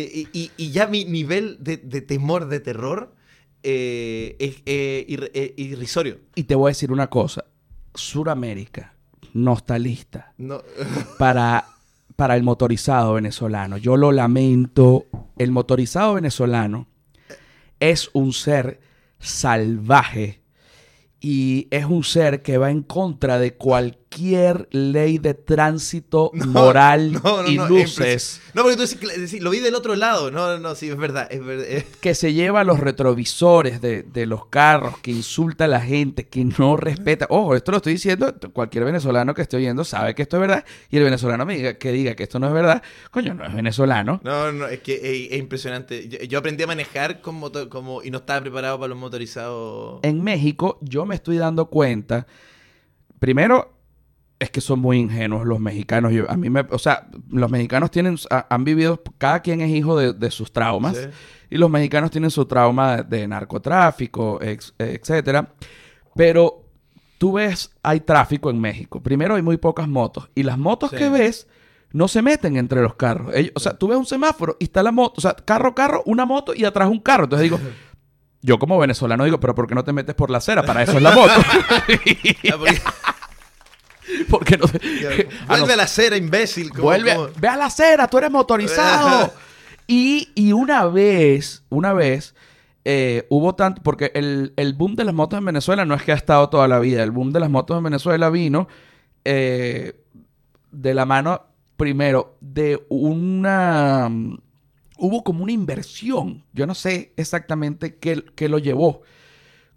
y, y- y- y ya mi nivel de, de temor, de terror, eh, es eh, ir- eh, irrisorio. Y te voy a decir una cosa. Suramérica no está lista No. para, para el motorizado venezolano. Yo lo lamento. El motorizado venezolano es un ser salvaje y es un ser que va en contra de cualquier ley de tránsito moral No, no, y luces No, porque tú decís, lo vi del otro lado. No, no, no, sí, es verdad. Es verdad es- que se lleva los retrovisores de, de los carros, que insulta a la gente, que no respeta. Ojo, esto lo estoy diciendo, cualquier venezolano que esté oyendo sabe que esto es verdad. Y el venezolano me diga que diga que esto no es verdad, coño, no es venezolano. No, no, es que es, es impresionante. Yo, yo aprendí a manejar con moto- como, y no estaba preparado para los motorizados. En México, yo me estoy dando cuenta, primero, es que son muy ingenuos los mexicanos. Yo- a mí me, o sea, los mexicanos tienen, ha- han vivido, cada quien es hijo de, de sus traumas. Sí. Y los mexicanos tienen su trauma de, de narcotráfico, ex- etcétera. Pero tú ves, hay tráfico en México. Primero hay muy pocas motos. Y las motos Sí. que ves no se meten entre los carros. Ellos- o sea, tú ves un semáforo y está la moto. O sea, carro, carro, una moto y atrás un carro. Entonces digo, yo como venezolano digo, pero ¿por qué no te metes por la acera? Para eso es la moto. Porque- ¿Por qué no no, Vuelve a la acera, imbécil. Vuelve, como- ve a la acera, tú eres motorizado. y, y una vez, una vez, eh, hubo tanto, porque el, el boom de las motos en Venezuela no es que ha estado toda la vida, el boom de las motos en Venezuela vino eh, de la mano, primero, de una... Hubo como una inversión, yo no sé exactamente qué, qué lo llevó,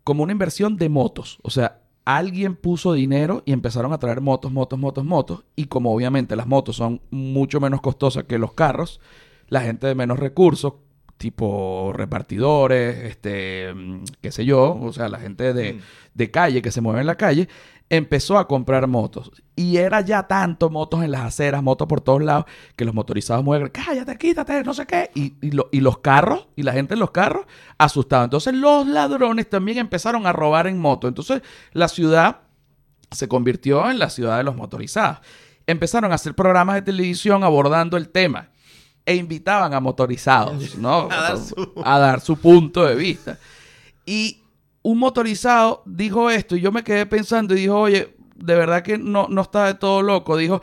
como una inversión de motos. O sea, alguien puso dinero y empezaron a traer motos, motos, motos, motos. Y como obviamente las motos son mucho menos costosas que los carros, la gente de menos recursos, tipo repartidores, este, mm, qué sé yo, o sea, la gente de, Mm. de calle que se mueve en la calle, empezó a comprar motos. Y era ya tanto motos en las aceras, motos por todos lados, que los motorizados mueven, cállate, quítate, no sé qué. Y, y lo- y los carros, y la gente en los carros, asustados. Entonces los ladrones también empezaron a robar en moto. Entonces la ciudad se convirtió en la ciudad de los motorizados. Empezaron a hacer programas de televisión abordando el tema e invitaban a motorizados, ¿no? A dar su- a dar su punto de vista. Y un motorizado dijo esto y yo me quedé pensando y dijo, oye, de verdad que no, no está de todo loco. Dijo,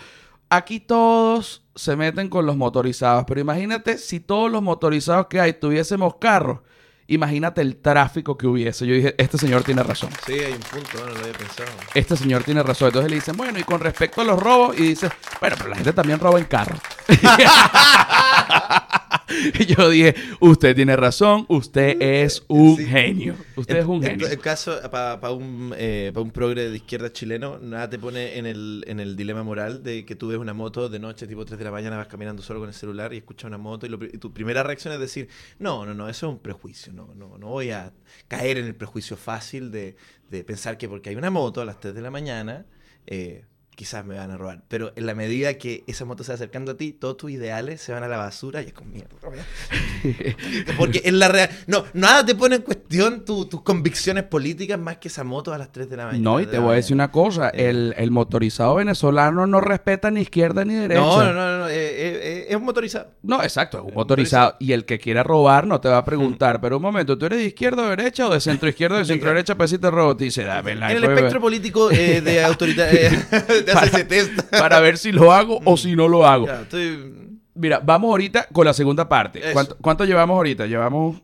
aquí todos se meten con los motorizados, pero imagínate si todos los motorizados que hay tuviésemos carros, imagínate el tráfico que hubiese. Yo dije, este señor tiene razón. Sí, hay un punto, no, lo había pensado. Este señor tiene razón. Entonces le dicen, bueno, y con respecto a los robos, y dice, bueno, pero la gente también roba en carro. y yo dije, usted tiene razón, usted es un Sí. genio. Usted es un En- genio. En caso, para un, eh, pa' un progre de izquierda chileno, nada te pone en el, en el dilema moral de que tú ves una moto de noche, tipo 3 de la mañana, vas caminando solo con el celular y escuchas una moto y, lo y tu primera reacción es decir, no, no, no, eso es un prejuicio, no, no, no voy a caer en el prejuicio fácil de, de pensar que porque hay una moto a las 3 de la mañana, eh, quizás me van a robar. Pero en la medida que esa moto se va acercando a ti, todos tus ideales se van a la basura y es con mierda. Porque en la real. No, nada te pone en cuestión tu- tus convicciones políticas más que esa moto a las 3 de la mañana. No, y te voy a decir una cosa, Eh. el, el motorizado venezolano no respeta ni izquierda ni derecha. No, no, no, no, eh, eh, eh, es un motorizado. No, exacto, es un motorizado. Y el que quiera robar no te va a preguntar, pero un momento, ¿tú eres de izquierda o derecha o de centro izquierda o de centro derecha? Pues si te robo, te dice, dame la En el espectro político eh, de autoridad, te hace ese test. para ver si lo hago o si no lo hago. Ya, estoy- Mira, vamos ahorita con la segunda parte. ¿Cuánto, cuánto llevamos ahorita? Llevamos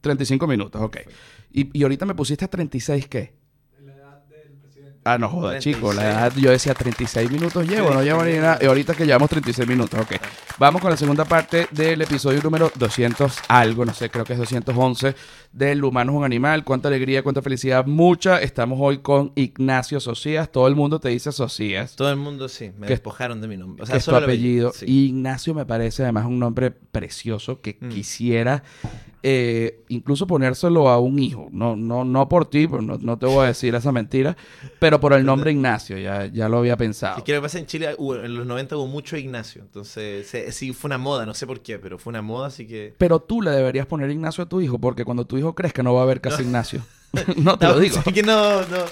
35 minutos, ok. Y, y ahorita me pusiste a 36, ¿qué? Ah, no joda, 36. chico. La edad, yo decía 36 minutos llevo, no llevo ni nada. Y ahorita que llevamos 36 minutos, ok. Vamos con la segunda parte del episodio número 200 algo, no sé, creo que es 211 del Humano es un animal. Cuánta alegría, cuánta felicidad, mucha. Estamos hoy con Ignacio Socias. Todo el mundo te dice Socias. Todo el mundo sí, me Que- despojaron de mi nombre. O que sea, es tu apellido. sí. Y Ignacio me parece además un nombre precioso que Mm. quisiera eh, incluso ponérselo a un hijo. No, no, no por ti, pues no, no te voy a decir esa mentira, pero por el nombre Ignacio, ya, ya lo había pensado. Es que lo que pasa en Chile, en los 90 hubo mucho Ignacio. Entonces, sí, fue una moda, no sé por qué, pero fue una moda, así que. Pero tú le deberías poner Ignacio a tu hijo, porque cuando tu hijo crezca no va a haber casi Ignacio. no te No, lo digo. sí que no, no,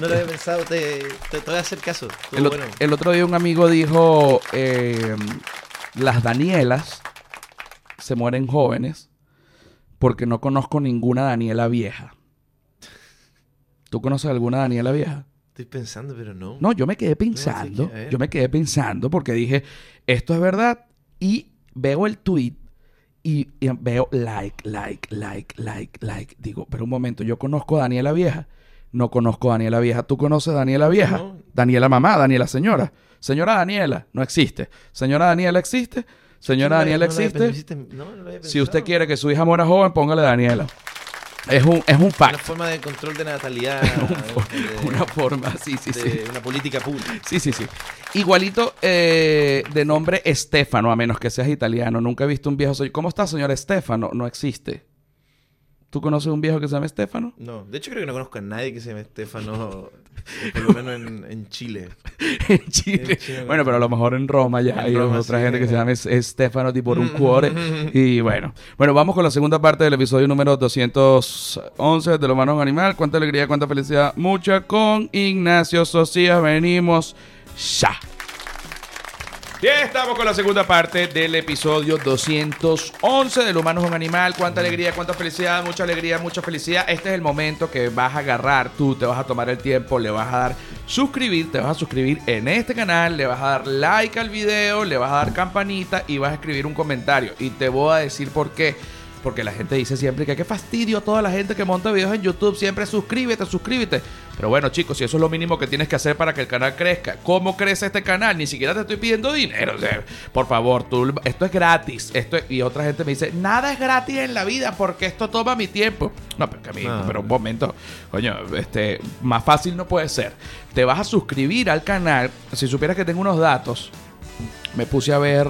no lo había pensado, te, te, te voy a hacer caso. El, o- bueno. el otro día un amigo dijo, eh, las Danielas se mueren jóvenes porque no conozco ninguna Daniela vieja. ¿Tú conoces alguna Daniela vieja? Estoy pensando, pero no. No, yo me quedé pensando, yo me quedé pensando porque dije, esto es verdad y veo el tweet y, y veo like, like, like, like, like. Digo, pero un momento, yo conozco a Daniela Vieja. No conozco a Daniela Vieja. ¿Tú conoces a Daniela Vieja? No. Daniela mamá, Daniela señora. Señora Daniela, no existe. Señora Daniela existe. Señora Daniela existe. Si usted quiere que su hija muera joven, póngale Daniela. Es un, es un Una fact. forma de control de natalidad. de, Una forma, sí, sí, sí. de una política pública. Sí, sí, sí. Igualito eh, de nombre Estefano, a menos que seas italiano. Nunca he visto un viejo. soy- ¿Cómo está, señor Estefano? No existe. ¿Tú conoces un viejo que se llama Estefano? No, de hecho creo que no conozco a nadie que se llame Estefano, por lo menos en, en Chile. en Chile. En Chile, bueno, pero a lo mejor en Roma ya En hay Roma, otra sí. gente que se llama Es- Estefano tipo un Mm, cuore. mm, mm, Y bueno. Bueno, vamos con la segunda parte del episodio número 211 de Lo Humano Animal. Cuánta alegría, cuánta felicidad. Mucha con Ignacio Socias. Venimos ya. Bien, estamos con la segunda parte del episodio 211 del humano es un animal. Cuánta alegría, cuánta felicidad, mucha alegría, mucha felicidad. Este es el momento que vas a agarrar tú, te vas a tomar el tiempo, le vas a dar suscribir, te vas a suscribir en este canal, le vas a dar like al video, le vas a dar campanita y vas a escribir un comentario. Y te voy a decir por qué. Porque la gente dice siempre que qué fastidio toda la gente que monta videos en YouTube. Siempre suscríbete, suscríbete. Pero bueno, chicos, si eso es lo mínimo que tienes que hacer para que el canal crezca. ¿Cómo crece este canal? Ni siquiera te estoy pidiendo dinero. O sea, por favor, tú, esto es gratis. Esto es- y otra gente me dice, nada es gratis en la vida porque esto toma mi tiempo. No, pero, que a mí- No. pero un momento. Coño, este, más fácil no puede ser. Te vas a suscribir al canal. Si supieras que tengo unos datos, me puse a ver.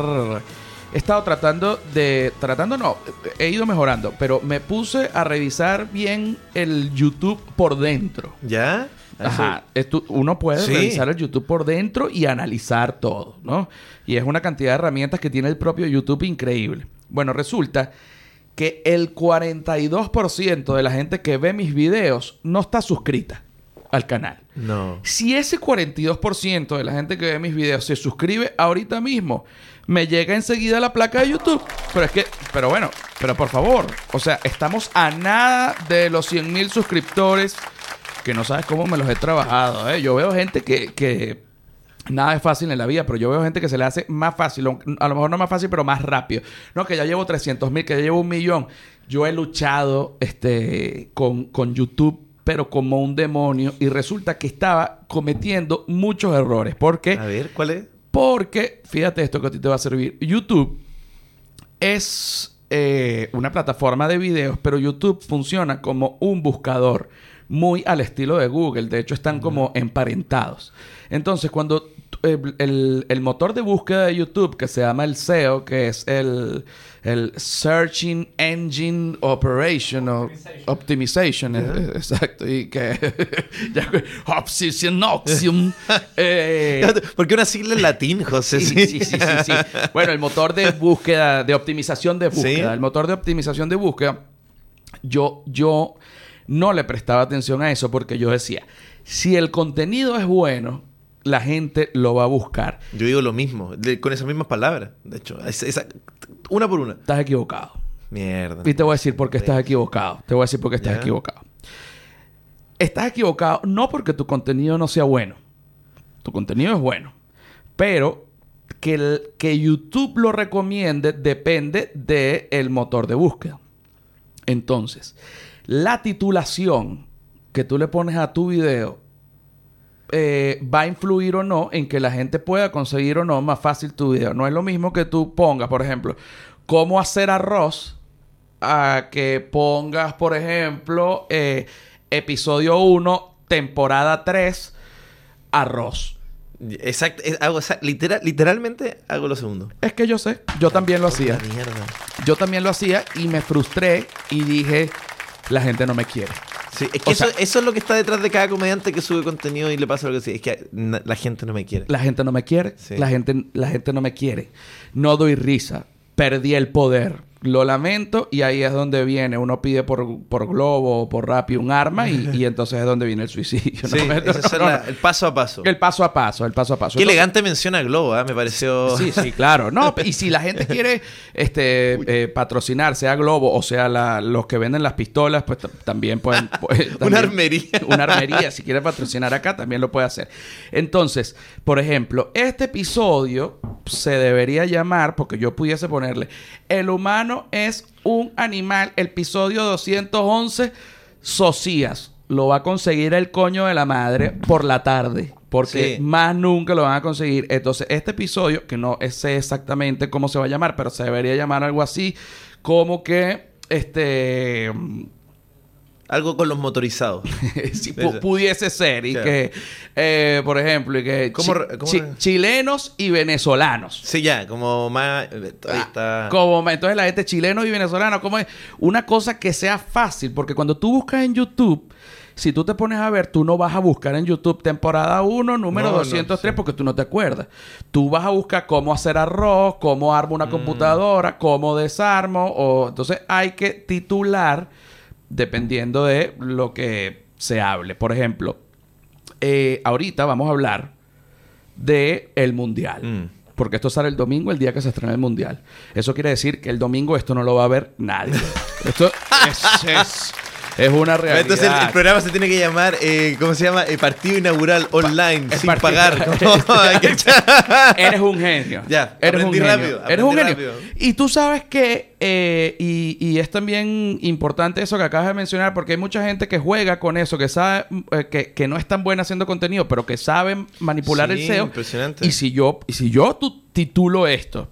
He estado tratando de. Tratando no, he ido mejorando, pero me puse a revisar bien el YouTube por dentro. ¿Ya? Ajá. Esto- uno puede Sí. revisar el YouTube por dentro y analizar todo, ¿no? Y es una cantidad de herramientas que tiene el propio YouTube increíble. Bueno, resulta que el 42% de la gente que ve mis videos no está suscrita al canal. No. Si ese 42% de la gente que ve mis videos se suscribe ahorita mismo, me llega enseguida la placa de YouTube. Pero es que, pero bueno, pero por favor, o sea, estamos a nada de los 100 mil suscriptores que no sabes cómo me los he trabajado. ¿eh? Yo veo gente que, que nada es fácil en la vida, pero yo veo gente que se le hace más fácil, a lo mejor no más fácil, pero más rápido. No, que ya llevo 300 mil, que ya llevo un millón. Yo he luchado este, con, con YouTube, pero como un demonio, y resulta que estaba cometiendo muchos errores. ¿Por qué? A ver, ¿cuál es? Porque, fíjate esto que a ti te va a servir. YouTube es eh, una plataforma de videos, pero YouTube funciona como un buscador muy al estilo de Google. De hecho, están como emparentados. Entonces, cuando el, el- el motor de búsqueda de YouTube que se llama el SEO, que es el, el Searching Engine Operation o Optimization, eh, eh, exacto, y que Obsession Oxium, eh, ¿Por qué una sigla en latín, José? Sí, sí, sí, sí, sí. Bueno, el motor de búsqueda, de optimización de búsqueda, Sí. el motor de optimización de búsqueda, yo, yo no le prestaba atención a eso porque yo decía, si el contenido es bueno, la gente lo va a buscar. Yo digo lo mismo, de- con esas mismas palabras, de hecho. Esa- una por una. Estás equivocado. Mierda. Y te voy a decir por qué estás equivocado. Te voy a decir por qué estás Ya. equivocado. Estás equivocado no porque tu contenido no sea bueno. Tu contenido es bueno. Pero que, el- que YouTube lo recomiende depende del motor de búsqueda. Entonces, la titulación que tú le pones a tu video eh, va a influir o no en que la gente pueda conseguir o no más fácil tu video. No es lo mismo que tú pongas, por ejemplo, cómo hacer arroz a que pongas, por ejemplo, eh, episodio 1, temporada 3, arroz. Exacto. es- hago, literal, literalmente hago lo segundo. Es que yo sé, yo también lo hacía. Mierda. Yo también lo hacía y me frustré y dije, la gente no me quiere. Sí, es que O eso, sea- eso es lo que está detrás de cada comediante que sube contenido y le pasa lo que sí. Es que la gente no me quiere. La gente no me quiere, Sí. la, gente, la gente no me quiere. No doy risa, perdí el poder. Lo lamento y ahí es donde viene. Uno pide por, por Globo o por Rappi un arma y, y entonces es donde viene el suicidio. Sí, ¿no? No, ese es no, la- no. el paso a paso. El paso a paso, el paso a paso. Qué Entonces- elegante menciona Globo, ¿ah? me pareció. Sí, sí, claro. No, y si la gente quiere este, eh, patrocinar, sea Globo o sea la- los que venden las pistolas, pues también pueden... pues, también- Una armería. Una armería. Si quiere patrocinar acá, también lo puede hacer. Entonces, por ejemplo, este episodio se debería llamar, porque yo pudiese ponerle, El humano es un animal, el episodio 211, Socias. Lo va a conseguir el coño de la madre por la tarde. Porque Sí. más nunca lo van a conseguir. Entonces, este episodio, que no sé exactamente cómo se va a llamar, pero se debería llamar algo así, como que, este, Algo con los motorizados. si pu- pudiese ser y Claro. que, eh, por ejemplo, y que ¿Cómo chi- re- cómo chi- re- chilenos y venezolanos. Sí, ya, como más. eh, Ahí está. Ah, Como me- entonces la gente chileno y venezolano, como es una cosa que sea fácil, porque cuando tú buscas en YouTube, si tú te pones a ver, tú no vas a buscar en YouTube temporada 1, número No, no, 203, sí. porque tú no te acuerdas. Tú vas a buscar cómo hacer arroz, cómo armo Mm. una computadora, cómo desarmo, o entonces hay que titular dependiendo de lo que se hable. Por ejemplo, eh, ahorita vamos a hablar de el mundial. Mm. Porque esto sale el domingo, el día que se estrena el mundial. Eso quiere decir que el domingo esto no lo va a ver nadie. esto es, es- es una realidad. Entonces el, el programa se tiene que llamar, eh, ¿cómo se llama? Eh, partido inaugural online, sin partido- pagar. Eres un genio. Ya, eres un aprendí genio. rápido, Eres un genio. rápido. Y tú sabes que, eh, y, y es también importante eso que acabas de mencionar, porque hay mucha gente que juega con eso, que sabe eh, que, que no es tan buena haciendo contenido, pero que sabe manipular el SEO. impresionante. Y si yo, y si yo tu- titulo esto,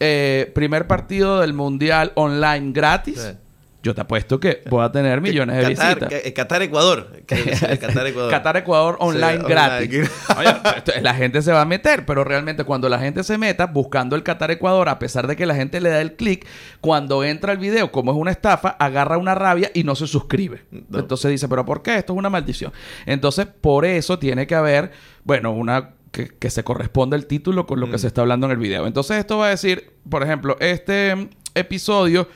eh, primer partido del mundial online gratis, Sí. Yo te apuesto que voy a tener millones de Qatar, visitas. Eh, Qatar, Ecuador. Qatar, Ecuador. Qatar Ecuador online Sí, gratis. online. Oye, esto- la gente se va a meter, pero realmente cuando la gente se meta buscando el Qatar Ecuador, a pesar de que la gente le da el clic, cuando entra el video, como es una estafa, agarra una rabia y no se suscribe. No. Entonces dice, pero ¿por qué? Esto es una maldición. Entonces, por eso tiene que haber, bueno, una que, que se corresponda el título con lo que Mm. se está hablando en el video. Entonces, esto va a decir, por ejemplo, este mm, episodio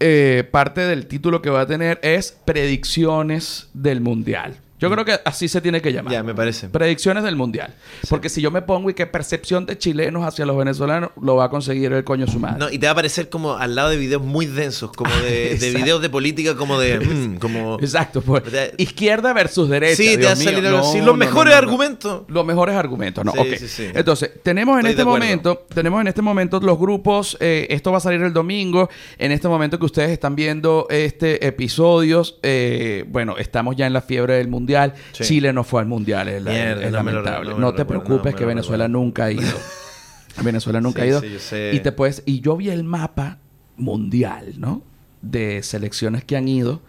eh, parte del título que va a tener es Predicciones del Mundial. Yo creo que así se tiene que llamar. Ya, me parece. Predicciones del Mundial. Porque si yo me pongo y que percepción de chilenos hacia los venezolanos, lo va a conseguir el coño su madre. No, y te va a aparecer como al lado de videos muy densos, como de, videos de política, como de. mm, como... Exacto. Pues, izquierda versus derecha. Sí, te va a salir No, no, Los no, mejores no, argumentos. Los mejores argumentos, ¿no? Sí, sí, sí. Entonces, tenemos en Estoy este momento, tenemos en este momento los grupos, eh, esto va a salir el domingo, en este momento que ustedes están viendo este episodios, eh, bueno, estamos ya en la fiebre del mundial, Sí. Chile no fue al mundial, es, la- Mierda, es no lo lamentable. No, te recuerdo, preocupes no que Venezuela recuerdo. nunca ha ido. Venezuela nunca Sí, ha ido. sí. Y te puedes, y yo vi el mapa mundial, ¿no? De selecciones que han ido.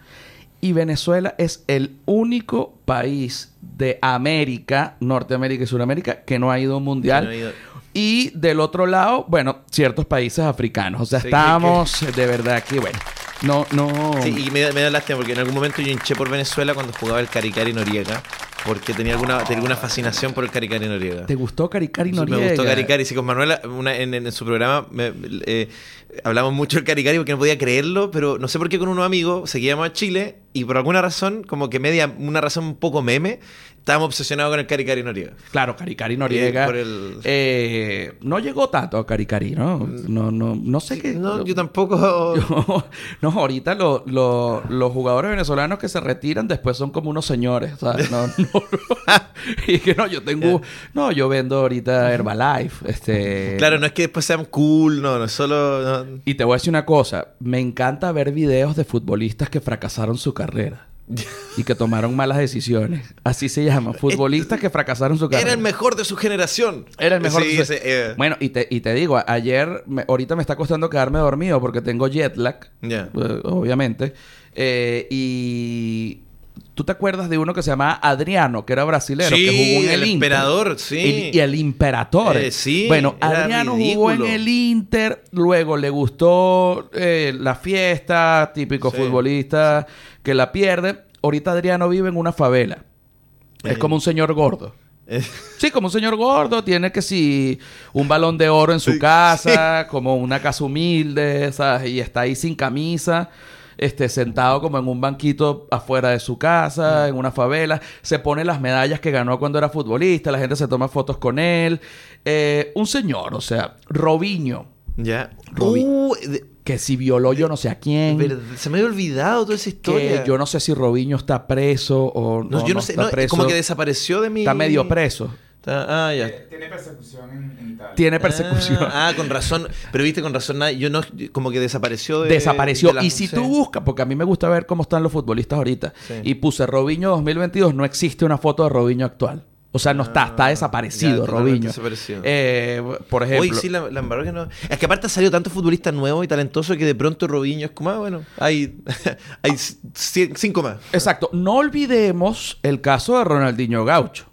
Y Venezuela es el único país de América, Norteamérica y Sudamérica, que no ha ido a un mundial. No ido. Y del otro lado, bueno, ciertos países africanos. O sea, Sí, que- estábamos de verdad que, bueno, no, no. Sí, y me, da- me da lástima porque en algún momento yo hinché por Venezuela cuando jugaba el Caricari Noriega. Porque tenía alguna, tenía alguna fascinación por el Caricari Noriega. ¿Te gustó Caricari Noriega? Me gustó Caricari. Sí, con Manuela una- en, en su programa me- eh, hablamos mucho del Caricari porque no podía creerlo, pero no sé por qué con unos amigos seguíamos a Chile y por alguna razón, como que media, una razón un poco meme, estábamos obsesionados con el Caricari Noriega. Claro, Caricari Noriega. Eh, por el- eh, no llegó tanto a Caricari, ¿no? No, no, no sé qué. No, yo tampoco. no, ahorita lo- lo- los jugadores venezolanos que se retiran después son como unos señores, ¿sabes? No, no, y que no, yo tengo... No, yo vendo ahorita Herbalife, este... Claro, no es que después sean cool, no, no es solo. no. Y te voy a decir una cosa, me encanta ver videos de futbolistas que fracasaron su carrera y que tomaron malas decisiones. Así se llama, futbolistas que fracasaron su carrera. Era el mejor de su generación. Era el mejor. Sí, de- ese, eh, Bueno, y te, y te digo, ayer, me- ahorita me está costando quedarme dormido porque tengo jet lag, eh, obviamente. Eh, y tú te acuerdas de uno que se llamaba Adriano, que era brasilero, Sí, que jugó en el, el Inter? emperador, sí. Y, y el imperador. Eh, sí, Bueno, Adriano jugó en el Inter, luego le gustó eh, la fiesta, típico Sí. futbolista que la pierde. Ahorita Adriano vive en una favela. Es Eh. como un señor gordo. eh, Sí, como un señor gordo, tiene que si un balón de oro en su Sí, casa, como una casa humilde, ¿sabes? Y está ahí sin camisa, este, sentado como en un banquito afuera de su casa, en una favela. Se pone las medallas que ganó cuando era futbolista, la gente se toma fotos con él. Eh, un señor, o sea, Robinho, ya. Uh, que si violó yo no sé a quién. se me había olvidado toda esa Que historia. yo no sé si Robinho está preso o no. No, yo no, no sé, está no, preso. como que desapareció de mi. Está medio preso. Está- ah, ya. Eh, Tiene persecución en, en Italia. Tiene persecución. Ah, ah, con razón. Pero viste, con razón, nada, yo no, como que desapareció de. desapareció. de la- y si sí. tú buscas, porque a mí me gusta ver cómo están los futbolistas ahorita, Sí. y puse Robinho 2022, no existe una foto de Robinho actual. O sea, no está, está Ah, desaparecido ya, totalmente Robinho. desaparecido. Eh, por ejemplo, Hoy sí, la, la que no. Es que aparte ha salido tanto futbolista nuevo y talentoso que de pronto Robinho es como, ah, bueno, hay, cinco más. exacto. No olvidemos el caso de Ronaldinho Gaucho.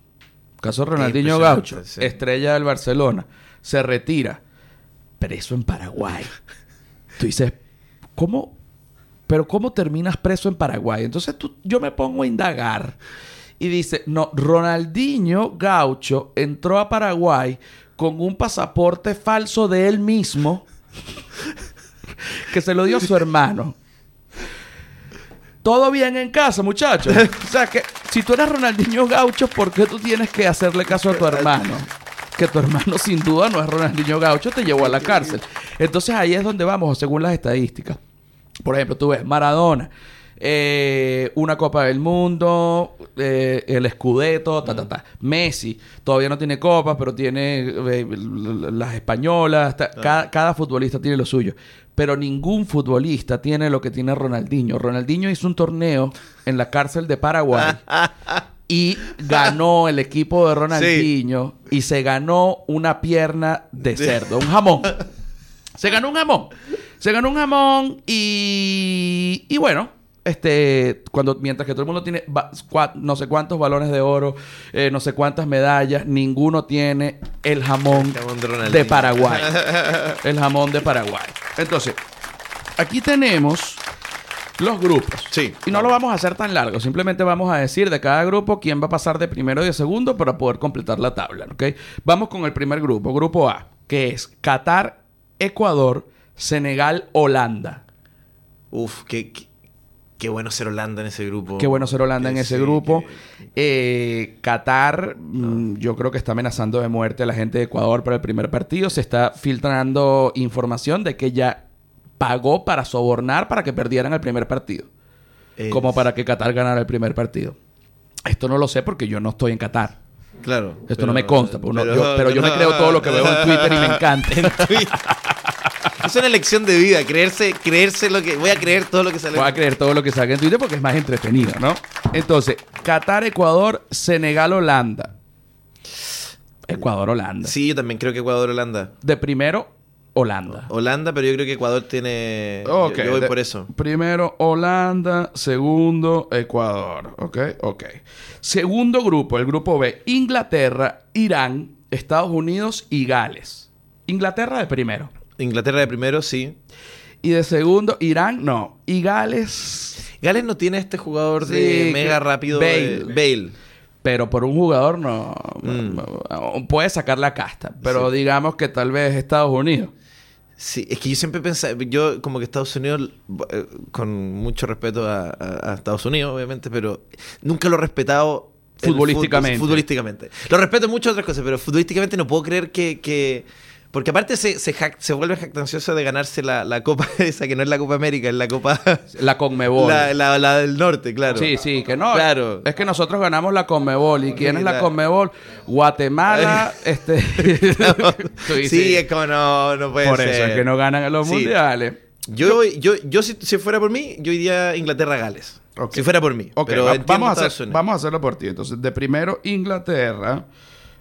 Caso de Ronaldinho Gaucho, sí. estrella del Barcelona, se retira, preso en Paraguay. Tú dices, ¿cómo? Pero ¿cómo terminas preso en Paraguay? Entonces tú, yo me pongo a indagar y dice, no, Ronaldinho Gaucho entró a Paraguay con un pasaporte falso de él mismo que se lo dio a su hermano. Todo bien en casa, muchachos. O sea que si tú eres Ronaldinho Gaucho, ¿por qué tú tienes que hacerle caso a tu hermano? Que tu hermano sin duda no es Ronaldinho Gaucho, te llevó a la cárcel. Entonces ahí es donde vamos, según las estadísticas. Por ejemplo, tú ves Maradona, eh, una Copa del Mundo, eh, el Scudetto, ta, ta, ta. Messi todavía no tiene copas, pero tiene eh, las españolas. ta- cada, cada futbolista tiene lo suyo. Pero ningún futbolista tiene lo que tiene Ronaldinho. Ronaldinho hizo un torneo en la cárcel de Paraguay y ganó el equipo de Ronaldinho y se ganó una pierna de cerdo, un jamón. Se ganó un jamón. Se ganó un jamón y, y bueno, este, cuando, mientras que todo el mundo tiene cua- no sé cuántos balones de oro, eh, no sé cuántas medallas, ninguno tiene el jamón, El de Paraguay. El jamón de Paraguay. Entonces, aquí tenemos los grupos. Sí. Y no lo vamos a hacer tan largo. Simplemente vamos a decir de cada grupo quién va a pasar de primero y de segundo para poder completar la tabla. ¿ok? Vamos con el primer grupo. Grupo A, que es Qatar, Ecuador, Senegal, Holanda. Uf, qué, qué, qué bueno ser Holanda en ese grupo. Qué bueno ser Holanda en ese sí, grupo. que- Eh, Qatar, mm, yo creo que está amenazando de muerte a la gente de Ecuador para el primer partido. Se está filtrando información de que ya pagó para sobornar para que perdieran el primer partido. Como para que Qatar ganara el primer partido. Esto no lo sé porque yo no estoy en Qatar. Claro. Esto no me consta, pero, no- yo, pero yo me creo todo lo que veo en Twitter y me encanta. Es una elección de vida, creerse, creerse lo que. Voy a creer todo lo que sale. Voy a creer todo lo que salga en Twitter porque es más entretenido, ¿no? Entonces, Qatar, Ecuador, Senegal, Holanda. Ecuador, Holanda. Sí, yo también creo que Ecuador Holanda. De primero Holanda. Holanda, pero yo creo que Ecuador tiene. yo- Ok, Yo, voy de- por eso. Primero Holanda, segundo Ecuador. Ok, ok. Segundo grupo, el grupo B, Inglaterra, Irán, Estados Unidos y Gales. Inglaterra de primero. Inglaterra de primero, sí. Y de segundo, Irán, no. Y Gales, Gales no tiene este jugador Sí, de mega rápido. Bale. de- Bale. pero por un jugador no. Mm. Puede sacar la casta. Pero digamos que tal vez Estados Unidos. Sí, es que yo siempre pensaba, yo como que Estados Unidos, eh, con mucho respeto a, a- a Estados Unidos, obviamente, pero nunca lo he respetado Futbolísticamente. futbolísticamente. Lo respeto en muchas otras cosas, pero futbolísticamente no puedo creer que... que- porque aparte se, se, se vuelve jactancioso de ganarse la, la Copa esa, que no es la Copa América, es la Copa... La Conmebol. La, la- la del norte, claro. Sí, sí, que no. Claro. Es que nosotros ganamos la Conmebol. ¿Y quién Sí, es la Conmebol? Guatemala, este. Sí, es como no, no puede Por ser. eso es que no ganan los Sí. mundiales. Yo, yo, yo si, si fuera por mí, yo iría a Inglaterra-Gales. Si fuera por mí. Ok, pero va- vamos, a hacer, vamos a hacerlo por ti. Entonces, de primero Inglaterra.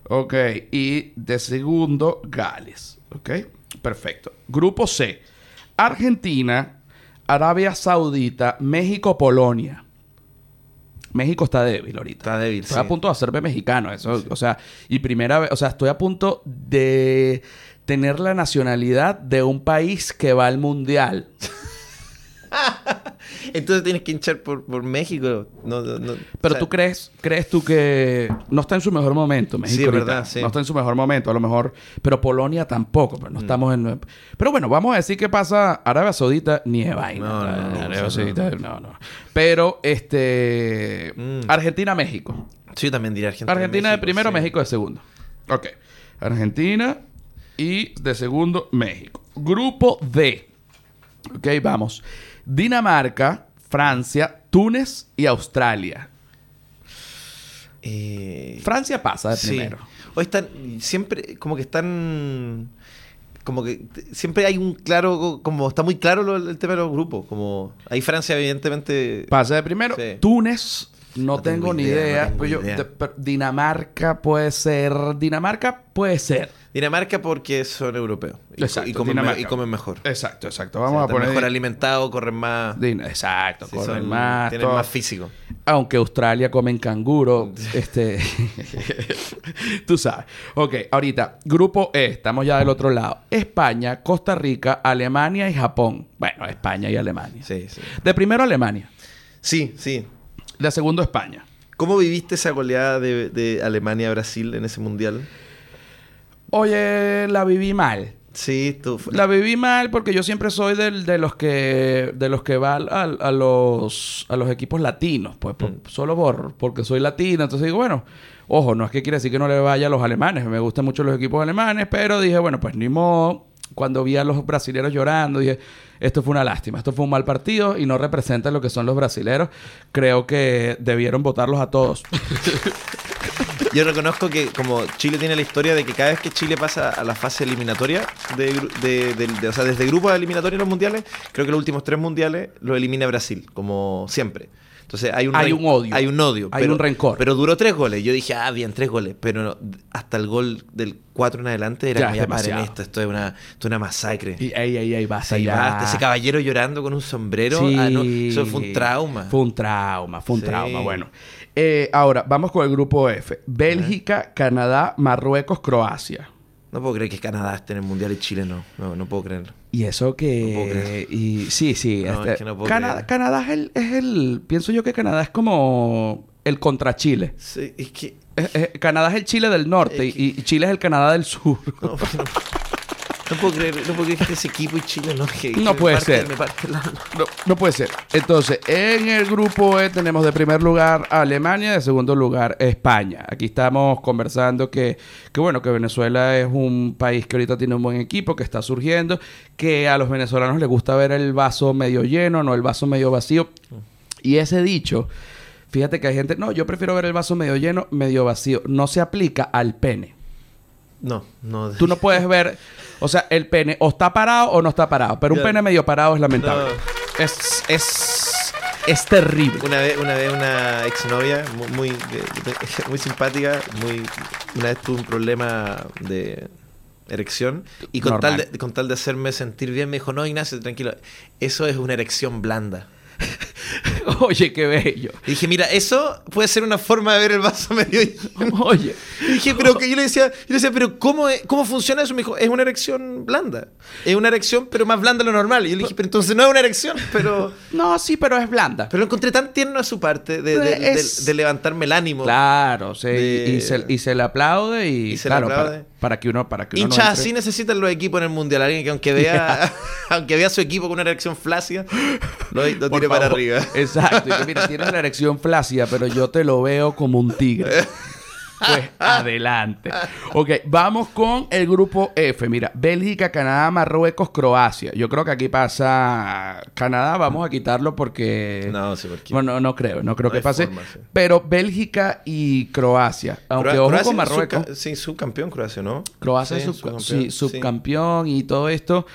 Ok. Y de segundo Gales. Ok. Perfecto. Grupo C. Argentina, Arabia Saudita, México, Polonia. México está débil ahorita. Está débil, Estoy sí. a punto de hacerme mexicano. Eso, O sea, y primera vez, o sea, estoy a punto de tener la nacionalidad de un país que va al mundial. Entonces tienes que hinchar por, por México. No, no, no. Pero O sea, tú crees, crees tú que no está en su mejor momento, México. Sí, ahorita. verdad, sí. No está en su mejor momento, a lo mejor. Pero Polonia tampoco, Mm. pero no estamos en. Pero bueno, vamos a decir que pasa Arabia Saudita ni de vaina. No, no, no, Arabia no, Saudita, no, no. Pero este. Mm. Argentina, México. Sí, yo también diría Argentina. Argentina de primero, sí. México de segundo. Ok. Argentina y de segundo, México. Grupo D. Ok, vamos. Dinamarca, Francia, Túnez y Australia. Eh, Francia pasa de sí. primero. Hoy están siempre, como que están. Como que siempre hay un claro, como está muy claro lo- el tema de los grupos. Como ahí Francia, evidentemente. Pasa de primero. Sí. Túnez, no, No tengo, tengo ni idea, idea. no tengo pero yo- idea. de- pero Dinamarca puede ser. Dinamarca puede ser. Dinamarca porque son europeos. Y, Exacto, y comen, me- y comen mejor. Exacto, exacto. O Vamos sea, a poner. mejor alimentados, corren más. Din- Exacto, sí, corren son- más. Tienen todo. más físico. Aunque Australia comen canguro. este. Tú sabes. Ok, ahorita, grupo E, estamos ya del otro lado. España, Costa Rica, Alemania y Japón. Bueno, España y Alemania. Sí, sí. De primero Alemania. Sí, sí. De segundo España. ¿Cómo viviste esa goleada de, de Alemania a Brasil en ese mundial? Oye, la viví mal. Sí, tú. La viví mal porque yo siempre soy del- de los que de los que va al- a, los a los equipos latinos, pues por- Mm. solo por porque soy latino, entonces digo, bueno, ojo, no es que quiere decir que no le vaya a los alemanes, me gustan mucho los equipos alemanes, pero dije, bueno, pues ni modo, cuando vi a los brasileros llorando, dije, esto fue una lástima, esto fue un mal partido y no representa lo que son los brasileros. Creo que debieron votarlos a todos. Yo reconozco que como Chile tiene la historia de que cada vez que Chile pasa a la fase eliminatoria, de, de- de- o sea, desde grupos eliminatorios en los mundiales, creo que los últimos tres mundiales lo elimina Brasil, como siempre. Entonces hay un, Hay un odio. Hay un odio. Hay un rencor. Pero duró tres goles. Yo dije, ah, bien, tres goles. Pero hasta el gol del 4 en adelante era Ya, como, ya paren esto, esto es una, esto es una masacre. Y ey, ey, ey, basta ya. basta. Ese caballero llorando con un sombrero, Sí. ah, no, eso fue un trauma. Fue un trauma, fue un Sí. trauma. Bueno, Eh, ahora vamos con el grupo F: Bélgica, Canadá, Marruecos, Croacia. No puedo creer que Canadá esté en el mundial y Chile no. No, no puedo creerlo. Y eso que. No puedo creer. y, sí, sí. No, este, es que no puedo Cana- creer. Canadá es el, es el. Pienso yo que Canadá es como el contra Chile. Sí, es que Es- es- Canadá es el Chile del norte Es que- y, y Chile es el Canadá del sur. No, no, puedo creer, no puedo creer que ese equipo y Chile no. que- No puede parte- ser. No, no puede ser. Entonces, en el grupo E tenemos de primer lugar a Alemania, de segundo lugar España. Aquí estamos conversando que, que, bueno, que Venezuela es un país que ahorita tiene un buen equipo, que está surgiendo, que a los venezolanos les gusta ver el vaso medio lleno, no el vaso medio vacío. Y ese dicho, fíjate que hay gente, no, yo prefiero ver el vaso medio lleno, medio vacío. No se aplica al pene. No, no. Tú no puedes ver, o sea, el pene o está parado o no está parado, pero un pene medio parado es lamentable. No. Es, es, es terrible. Una vez, una vez una exnovia mu- muy, de- muy simpática, muy, una vez tuvo un problema de, erección. Y con Normal. tal, de, con tal de hacerme sentir bien, me dijo, no, Ignacio, tranquilo, eso es una erección blanda. Oye, qué bello. Y dije, mira, eso puede ser una forma de ver el vaso medio lleno. Oye. Y dije, pero que yo le decía, yo le decía, pero ¿cómo, es- ¿cómo funciona eso? Me dijo, es una erección blanda. Es una erección, pero más blanda de lo normal. Y yo le dije, pero entonces no es una erección, pero... No, sí, pero es blanda. Pero lo encontré tan tierno a su parte de, Es- de levantarme el ánimo. Claro, sí, y, se, y se le aplaude y, Y se le claro, aplaude. Para, para que uno para que no Hinchas entre- así necesitan los equipos en el mundial. Alguien que aunque vea, aunque vea su equipo con una erección flácida, lo, lo tire para arriba. Exacto. Y que, mira, tienes la erección flácida, pero yo te lo veo como un tigre. Pues adelante. Ok, vamos con el grupo F. Mira, Bélgica, Canadá, Marruecos, Croacia. Yo creo que aquí pasa Canadá. Vamos a quitarlo porque... No, sí, porque... Bueno, no, no creo, no creo No que pase. forma, sí. Pero Bélgica y Croacia. Aunque Cro- ojo Croacia con Marruecos. subca- sí, subcampeón Croacia, ¿no? Croacia Sí, es sí, subcampeón y todo esto.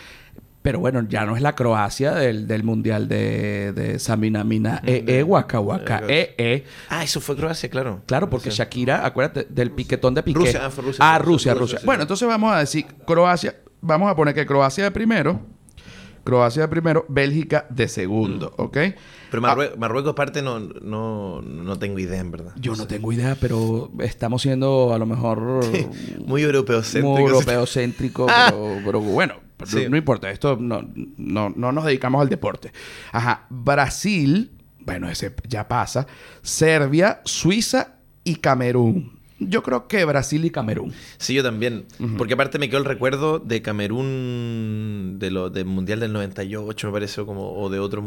Pero bueno, ya no es la Croacia del, del Mundial de, de Saminamina. Eh, eh, Waka Waka. Eh, eh. Ah, eso fue Croacia, claro. Claro, porque. Shakira, acuérdate del piquetón de Piqué. Rusia, ah, fue Rusia, Ah, Rusia, Rusia, Rusia. sí, Bueno, entonces vamos a decir Croacia. Vamos a poner que Croacia de primero. Croacia de primero, Bélgica de segundo, ¿ok? Pero Ah, Marrue- Marruecos, aparte, no, no, no tengo idea, en verdad. yo no tengo idea, pero estamos siendo a lo mejor Muy europeo muy europeocéntrico, pero, pero bueno, Sí. no, no importa, esto no, no, no nos dedicamos al deporte. Ajá, Brasil, bueno, ese ya pasa, Serbia, Suiza y Camerún. Yo creo que Brasil y Camerún. Sí, yo también. Porque aparte me quedó el recuerdo de Camerún, de lo del Mundial del 98, me parece, como, o de otros.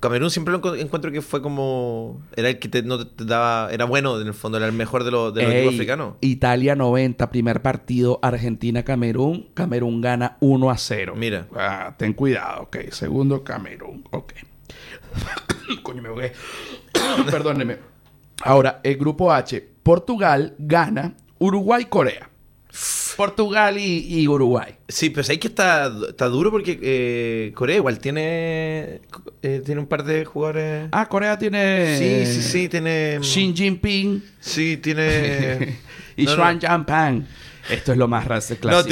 Camerún siempre lo encu- encuentro que fue como... Era el que te, no te daba... Era bueno, en el fondo, era el mejor de, los de los equipos africanos. Italia 90, primer partido, Argentina-Camerún. Camerún gana 1 a 0. Mira. Ah, ten cuidado, ok. Segundo, Camerún, ok. Coño, me ahogué. Perdóneme. Ahora, el grupo H, Portugal gana Uruguay-Corea. Portugal y, y Uruguay. Sí, pero ahí que está, está duro porque eh, Corea igual tiene, eh, tiene un par de jugadores... Ah, Corea tiene. sí, sí, sí, tiene... Xi Jinping Sí, tiene... y No, no. Xuan Jianping. Esto es lo más raci- No, esto-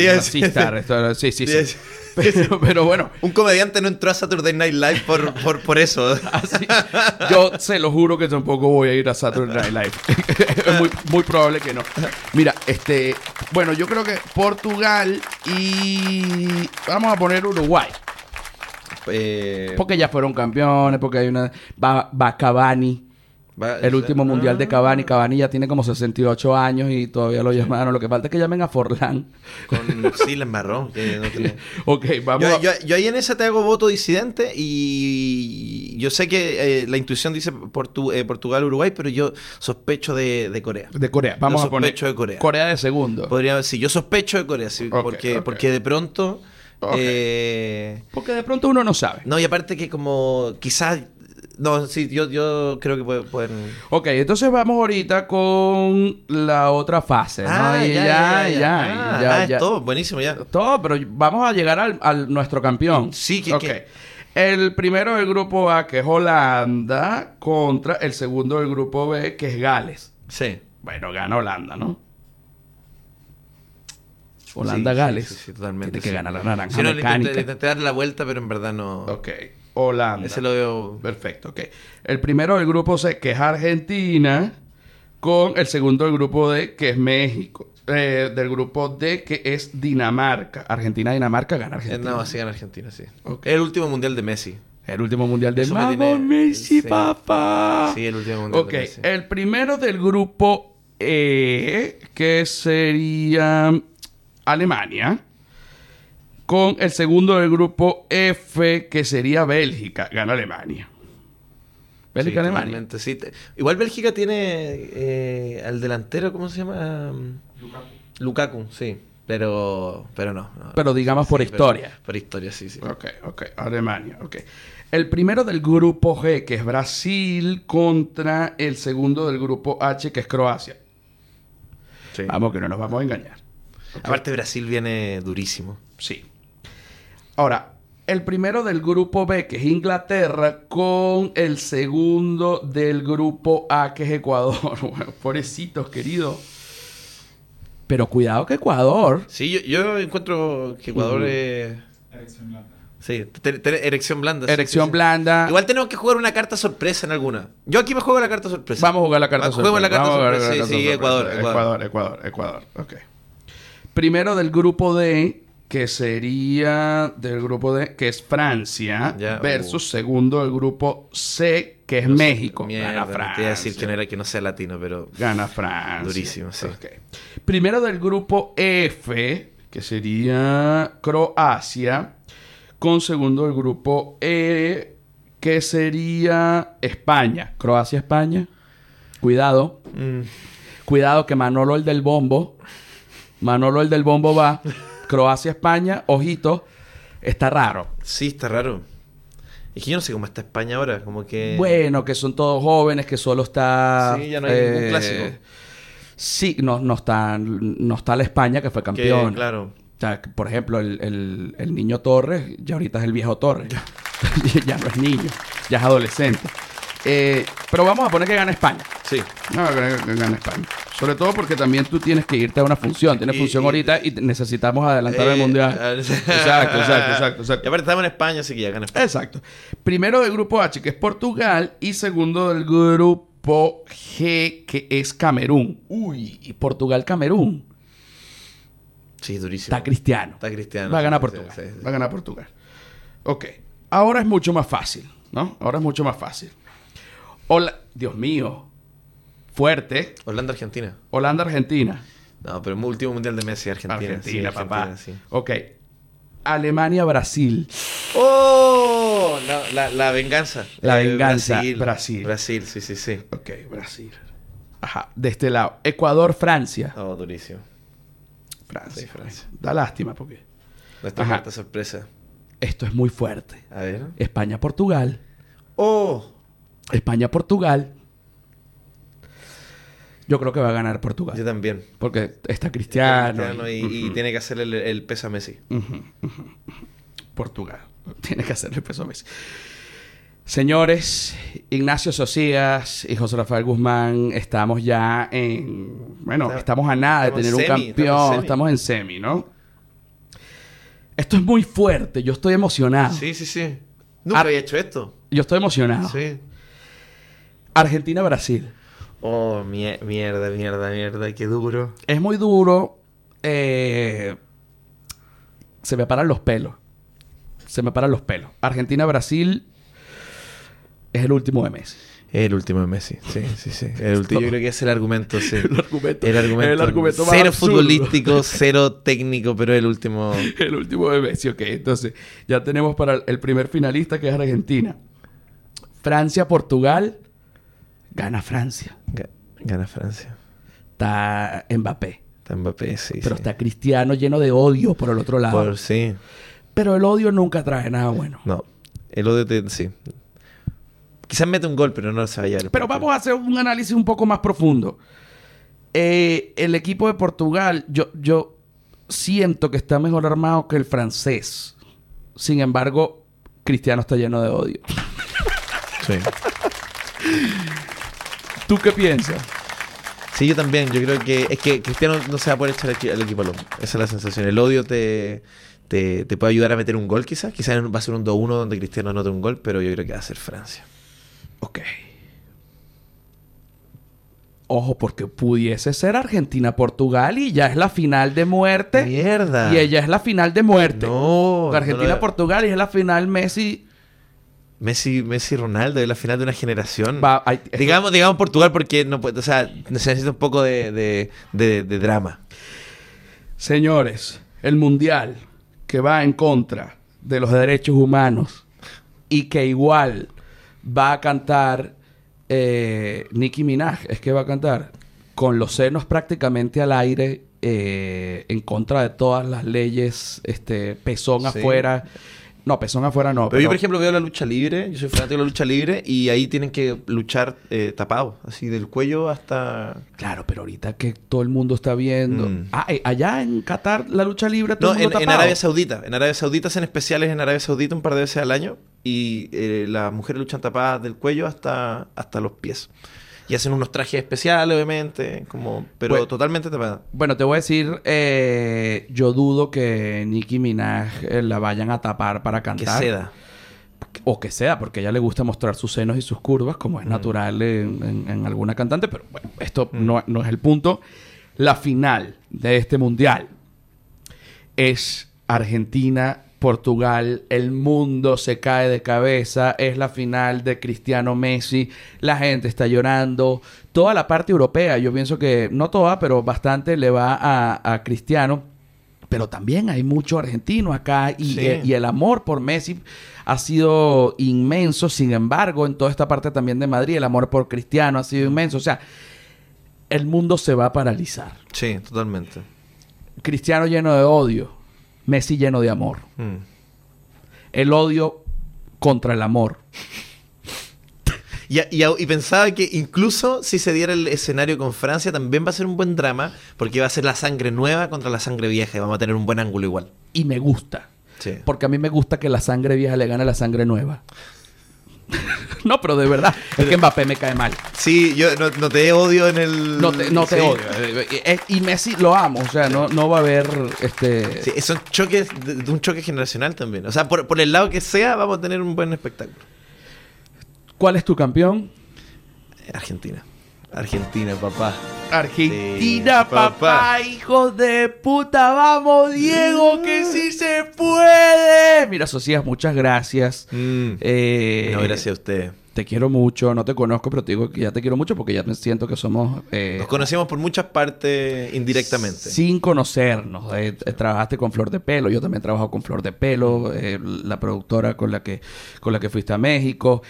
sí, sí, sí. Pero, pero bueno, Un comediante no entró a Saturday Night Live por, por, por eso. así, yo se lo juro que tampoco voy a ir a Saturday Night Live. es muy, muy probable que no. Mira, este, bueno, yo creo que Portugal y vamos a poner Uruguay. Eh, Porque ya fueron campeones, porque hay una... Va, va El último mundial de Ah, Cavani. Cavani ya tiene como 68 años y todavía lo llamaron. Lo que falta es que llamen a Forlán. Con, sí, la embarró. que no tenía- Ok, vamos Yo, a... yo- yo ahí en esa te hago voto disidente y yo sé que eh, la intuición dice Portu- eh, Portugal-Uruguay, pero yo sospecho de, de Corea. De Corea. Vamos Yo a poner... sospecho de Corea. Corea de segundo. Podría sí, yo sospecho de Corea, sí, porque, porque de pronto... Eh, Porque de pronto uno no sabe. no, y aparte que como quizás... No, sí, yo, yo creo que puede- pueden... Ok, entonces vamos ahorita con la otra fase, ¿no? Ah, ya, ya, ya, ya. ya, Ah, ya. todo, buenísimo ya. Todo, pero vamos a llegar al, al nuestro campeón. Sí, que- Ok. que- El primero del grupo A, que es Holanda, contra el segundo del grupo B, que es Gales. Sí. Bueno, gana Holanda, ¿no? Holanda-Gales. sí, sí, sí, totalmente. Tiene que ganar la naranja Sí, no, le intenté, mecánica. le intenté dar la vuelta, pero en verdad no. Ok, Holanda. Ese lo veo. Perfecto, ok. El primero del grupo C, que es Argentina, con el segundo del grupo D, que es México. Eh, del grupo D, que es Dinamarca. Argentina-Dinamarca gana Eh, Argentina. No, sí gana Argentina, sí. El último mundial de Messi. El último mundial de Eso me ¡Vamos, tiene- Messi, sí. papá! Sí, el último mundial de Messi. el primero del grupo E, que sería Alemania, con el segundo del grupo F, que sería Bélgica. Gana Alemania. Sí, sí. Te- Igual Bélgica tiene eh, al delantero, ¿cómo se llama? Um, Lukaku, sí. Pero, pero no. no. Pero digamos por Sí, pero- historia. por historia, sí, sí. Ok, ok. Alemania, ok. El primero del grupo G, que es Brasil, contra el segundo del grupo H, que es Croacia. Sí. Vamos, que no nos vamos a engañar. Aparte Brasil viene durísimo. Sí. Ahora, el primero del grupo B, que es Inglaterra, con el segundo del grupo A, que es Ecuador. Bueno, pobrecitos, querido. Pero cuidado que Ecuador. Sí, yo, yo encuentro que Ecuador es... Erección blanda. Sí, te- te- erección blanda. sí, Erección sí, sí. blanda. Igual tenemos que jugar una carta sorpresa en alguna. Yo aquí me juego la carta sorpresa. Vamos a jugar la carta Va, juguemos la carta Vamos a jugar sorpresa. la Sí, carta sí, sorpresa. Ecuador, Ecuador. Ecuador, Ecuador, Ecuador. Ok. Primero del grupo D, que sería del grupo D, que es Francia, Ya, versus segundo del grupo C, que es México. Mierda, Gana te iba a decir que no, era, que no sea latino, pero... Gana Francia. Durísimo, sí. Primero del grupo F, que sería Croacia, con segundo del grupo E, que sería España. Croacia, España. Cuidado. Mm, Cuidado que Manolo el del bombo. Manolo el del bombo va. Croacia, España. Ojito. Está raro. sí, está raro. Es que yo no sé cómo está España ahora, como que... Bueno, que son todos jóvenes, que solo está. Sí, ya no hay ningún clásico. Sí, no, no está, no está la España que fue que, campeón. claro. O sea, que, por ejemplo, el, el- el niño Torres, ya ahorita es el viejo Torres. ya no es niño, ya es adolescente. Eh, pero vamos a poner que gana España. Sí. No, que que gana España. Sobre todo porque también tú tienes que irte a una función. Tienes Y- función y- ahorita y necesitamos adelantar el Eh, mundial. exacto, exacto, exacto, exacto. Y aparte estamos en España, así que ya España. Exacto. Primero del grupo H, que es Portugal, y segundo del grupo G, que es Camerún. Uy, y Portugal-Camerún. Sí, durísimo. Está cristiano. Está cristiano. Va a ganar Sí, Portugal. sí, sí. Va a ganar Portugal. Ok. Ahora es mucho más fácil, ¿no? Ahora es mucho más fácil. Hola, Dios mío. Fuerte. Holanda, Argentina. Holanda-Argentina. No, pero el último mundial de Messi, Argentina. Argentina, sí, papá. Argentina, sí. Ok. Alemania-Brasil. ¡Oh! No, la, la venganza. La Eh, venganza, Brasil. Brasil. Brasil, sí, sí, sí. Ok, Brasil. Ajá, de este lado. Ecuador-Francia. Oh, durísimo. Francia. Sí, Francia. Da lástima porque Nuestra Ajá. carta sorpresa. esto es muy fuerte. A ver. España-Portugal. ¡Oh! España-Portugal. Yo creo que va a ganar Yo Portugal. también. Porque está Cristiano. Cristiano y, tiene que hacer el, el peso a Messi. Portugal. Tiene que hacerle peso a Messi. Señores, Ignacio Socias y José Rafael Guzmán, estamos ya en. Bueno, Estamos- estamos a nada de tener un semi, campeón. Estamos en semi, ¿no? Esto es muy fuerte. Yo estoy emocionado. Sí, sí, sí. Nunca Ar- había hecho esto. Yo estoy emocionado. Sí. Argentina-Brasil. Oh, mie- mierda, mierda, mierda. Qué duro. Es muy duro. eh, se me paran los pelos. Se me paran los pelos. Argentina-Brasil es el último de Messi. El último de Messi. Sí, sí, sí. El último. Yo creo que es el argumento, sí. El argumento, El argumento. el argumento más cero absurdo. futbolístico, cero técnico, pero el último. El último de Messi, ok. Entonces, ya tenemos para el primer finalista que es Argentina. Francia-Portugal. Gana Francia. Ga- Gana Francia. Está Mbappé. Está Mbappé, sí. Pero sí. está Cristiano lleno de odio por el otro lado. Por sí. Pero el odio nunca trae nada bueno. No. El odio te. Sí. Quizás mete un gol, pero no se vaya. Pero vamos a hacer un análisis un poco más profundo. Eh, el equipo de Portugal, yo, yo siento que está mejor armado que el francés. Sin embargo, Cristiano está lleno de odio. Sí. ¿Tú qué piensas? Sí, yo también. Yo creo que es que Cristiano no se va a poder echar al al equipo al hombro. Esa es la sensación. El odio te, te, te puede ayudar a meter un gol, quizás. Quizás va a ser un 2-1 donde Cristiano anote un gol, pero yo creo que va a ser Francia. Ok. Ojo, porque pudiese ser Argentina-Portugal y ya es la final de muerte. ¡Mierda! Y ella es la final de muerte. No. Argentina-Portugal y es la final Messi. Messi, Messi Ronaldo es la final de una generación. Va, hay- digamos, digamos Portugal porque no puede, o sea, se necesita un poco de, de, de- de drama. Señores, el mundial que va en contra de los derechos humanos y que igual va a cantar eh, Nicki Minaj, es que va a cantar con los senos prácticamente al aire eh, en contra de todas las leyes, este pezón Sí. afuera. No, pezón afuera no. Pero yo, por ejemplo, veo la lucha libre, yo soy fanático de la lucha libre y ahí tienen que luchar eh, tapados, así del cuello hasta... Claro, pero ahorita que todo el mundo está viendo. Mm. Ah, eh, allá en Qatar la lucha libre todo No, el mundo en, en. Arabia Saudita. En Arabia Saudita hacen especiales en Arabia Saudita un par de veces al año y eh, las mujeres luchan tapadas del cuello hasta, hasta los pies. Y hacen unos trajes especiales, obviamente, como, pero Pues- totalmente tapada. Bueno, te voy a decir, eh, yo dudo que Nicki Minaj eh, la vayan a tapar para Que cantar. seda. O que sea, porque a ella le gusta mostrar sus senos y sus curvas, como es natural en, en- en alguna cantante, pero bueno, esto no, no es el punto. La final de este mundial es Argentina. Portugal, el mundo se cae de cabeza, es la final de Cristiano Messi, la gente está llorando, toda la parte europea, yo pienso que no toda, pero bastante le va a, a Cristiano, pero también hay mucho argentino acá y, Sí. eh, y el amor por Messi ha sido inmenso. Sin embargo, en toda esta parte también de Madrid, el amor por Cristiano ha sido inmenso. O sea, el mundo se va a paralizar. Sí, totalmente. Cristiano lleno de odio, Messi lleno de amor. Mm. El odio contra el amor. Y, y- y pensaba que incluso si se diera el escenario con Francia, también va a ser un buen drama, porque va a ser la sangre nueva contra la sangre vieja y vamos a tener un buen ángulo igual. Y me gusta. Sí. Porque a mí me gusta que la sangre vieja le gane a la sangre nueva. no, pero de verdad, es que Mbappé me cae mal. Sí, yo no, no te odio en el. No te, no te Sí. odio. Eh, eh, Y Messi lo amo. O sea, no, no va a haber este. Sí, son choques, de, de un choque generacional también. O sea, por, por el lado que sea, vamos a tener un buen espectáculo. ¿Cuál es tu campeón? Argentina. Argentina, papá. Argentina, Sí, papá, papá. hijos de puta. Vamos, Diego, que sí se puede. Mira, Socias, muchas gracias. Mm. Eh, No, gracias a usted. Te quiero mucho, no te conozco, pero te digo que ya te quiero mucho porque ya me siento que somos... eh, Nos conocemos por muchas partes indirectamente. Sin conocernos. Eh, eh, trabajaste con Flor de Pelo, yo también trabajo con Flor de Pelo, eh, la productora con la que, con la que fuiste a México.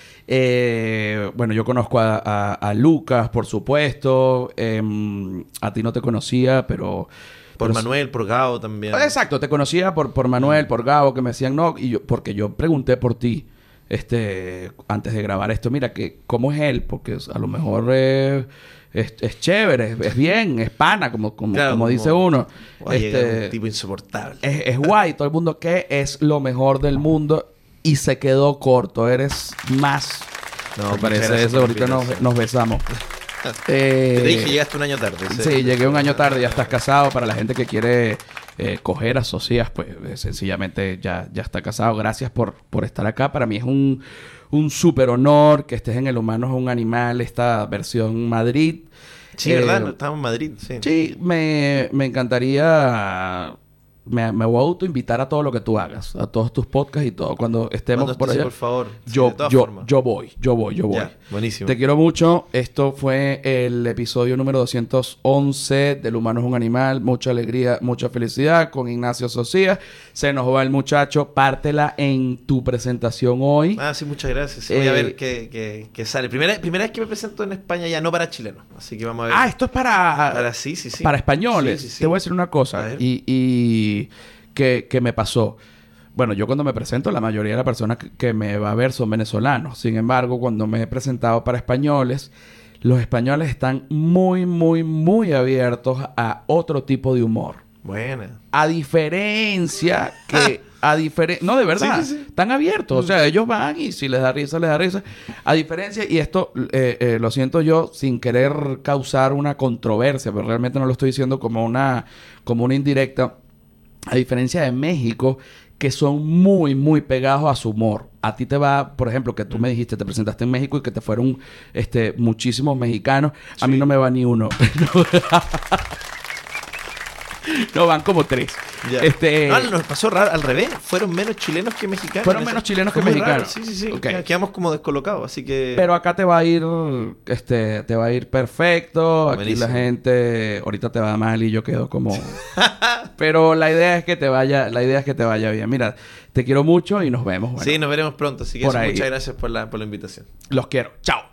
Bueno, yo conozco a, a- a Lucas, por supuesto. Em, a ti no te conocía, pero... Por pero- Manuel, por Gao también. Exacto, te conocía por, por Manuel, por Gabo, que me decían no, y yo, porque yo pregunté por ti, este, antes de grabar esto, mira, que cómo es él, porque a lo mejor eh, es, es chévere, es, es bien, es pana, como, como, Claro, como como- dice uno. Este, un tipo insoportable. es, es guay, todo el mundo que es lo mejor del mundo y se quedó corto, eres más. No, parece eso, ahorita nos, besamos. Te Eh, dije, llegaste un año tarde. Sí, llegué un año tarde, ya estás casado. Para la gente que quiere eh, coger a Socias, pues eh, sencillamente ya, ya está casado. Gracias por, por estar acá. Para mí es un, un súper honor que estés en El Humano es un Animal, esta versión Madrid. Sí, Eh, ¿verdad? Estamos en Madrid, sí. Sí, me, me encantaría... Me, me voy a autoinvitar a todo lo que tú hagas, a todos tus podcasts y todo. Cuando estemos Cuando por allá, por favor. Yo, yo, formas. yo voy, yo voy, yo voy. Buenísimo. Te quiero mucho. Esto fue el episodio número 211 del Humano es un Animal. Mucha alegría, mucha felicidad con Ignacio Socias. Se nos va el muchacho. Pártela en tu presentación hoy. Ah, sí, muchas gracias. Sí, voy a Eh, ver qué, qué- qué sale. Primera, primera vez que me presento en España ya, no para chilenos. Así que vamos a ver. Ah, esto es para, Para sí, sí, sí. para españoles. Sí, sí, sí. Te voy a decir una A cosa. ver. Y, y que, que me pasó. Bueno, yo cuando me presento, la mayoría de las personas que, me va a ver son venezolanos. Sin embargo, cuando me he presentado para españoles, los españoles están muy, muy, muy abiertos a otro tipo de humor. Buena. A diferencia que... A no, de verdad. Sí, sí, sí. Están abiertos. O sea, ellos van y si les da risa, les da risa. A diferencia, y esto eh, eh, lo siento yo sin querer causar una controversia, pero realmente no lo estoy diciendo como una, como una indirecta. A diferencia de México, que son muy, muy pegados a su humor. A ti te va, por ejemplo, que tú me dijiste, te presentaste en México y que te fueron este, muchísimos mexicanos. A mí no me va ni uno. no, van como tres. Ya. Este, No, nos pasó raro, al revés. Fueron menos chilenos que mexicanos. Fueron menos chilenos que mexicanos. Sí, sí, sí. Ok. Qued- Quedamos como descolocados, así que. Pero acá te va a ir, este, te va a ir perfecto. Aquí Buenísimo. la gente, ahorita te va mal y yo quedo como. Pero la idea es que te vaya, la idea es que te vaya bien. Mira, te quiero mucho y nos vemos. Bueno, sí, nos veremos pronto. Así que eso, muchas gracias por la, por la invitación. Los quiero. Chao.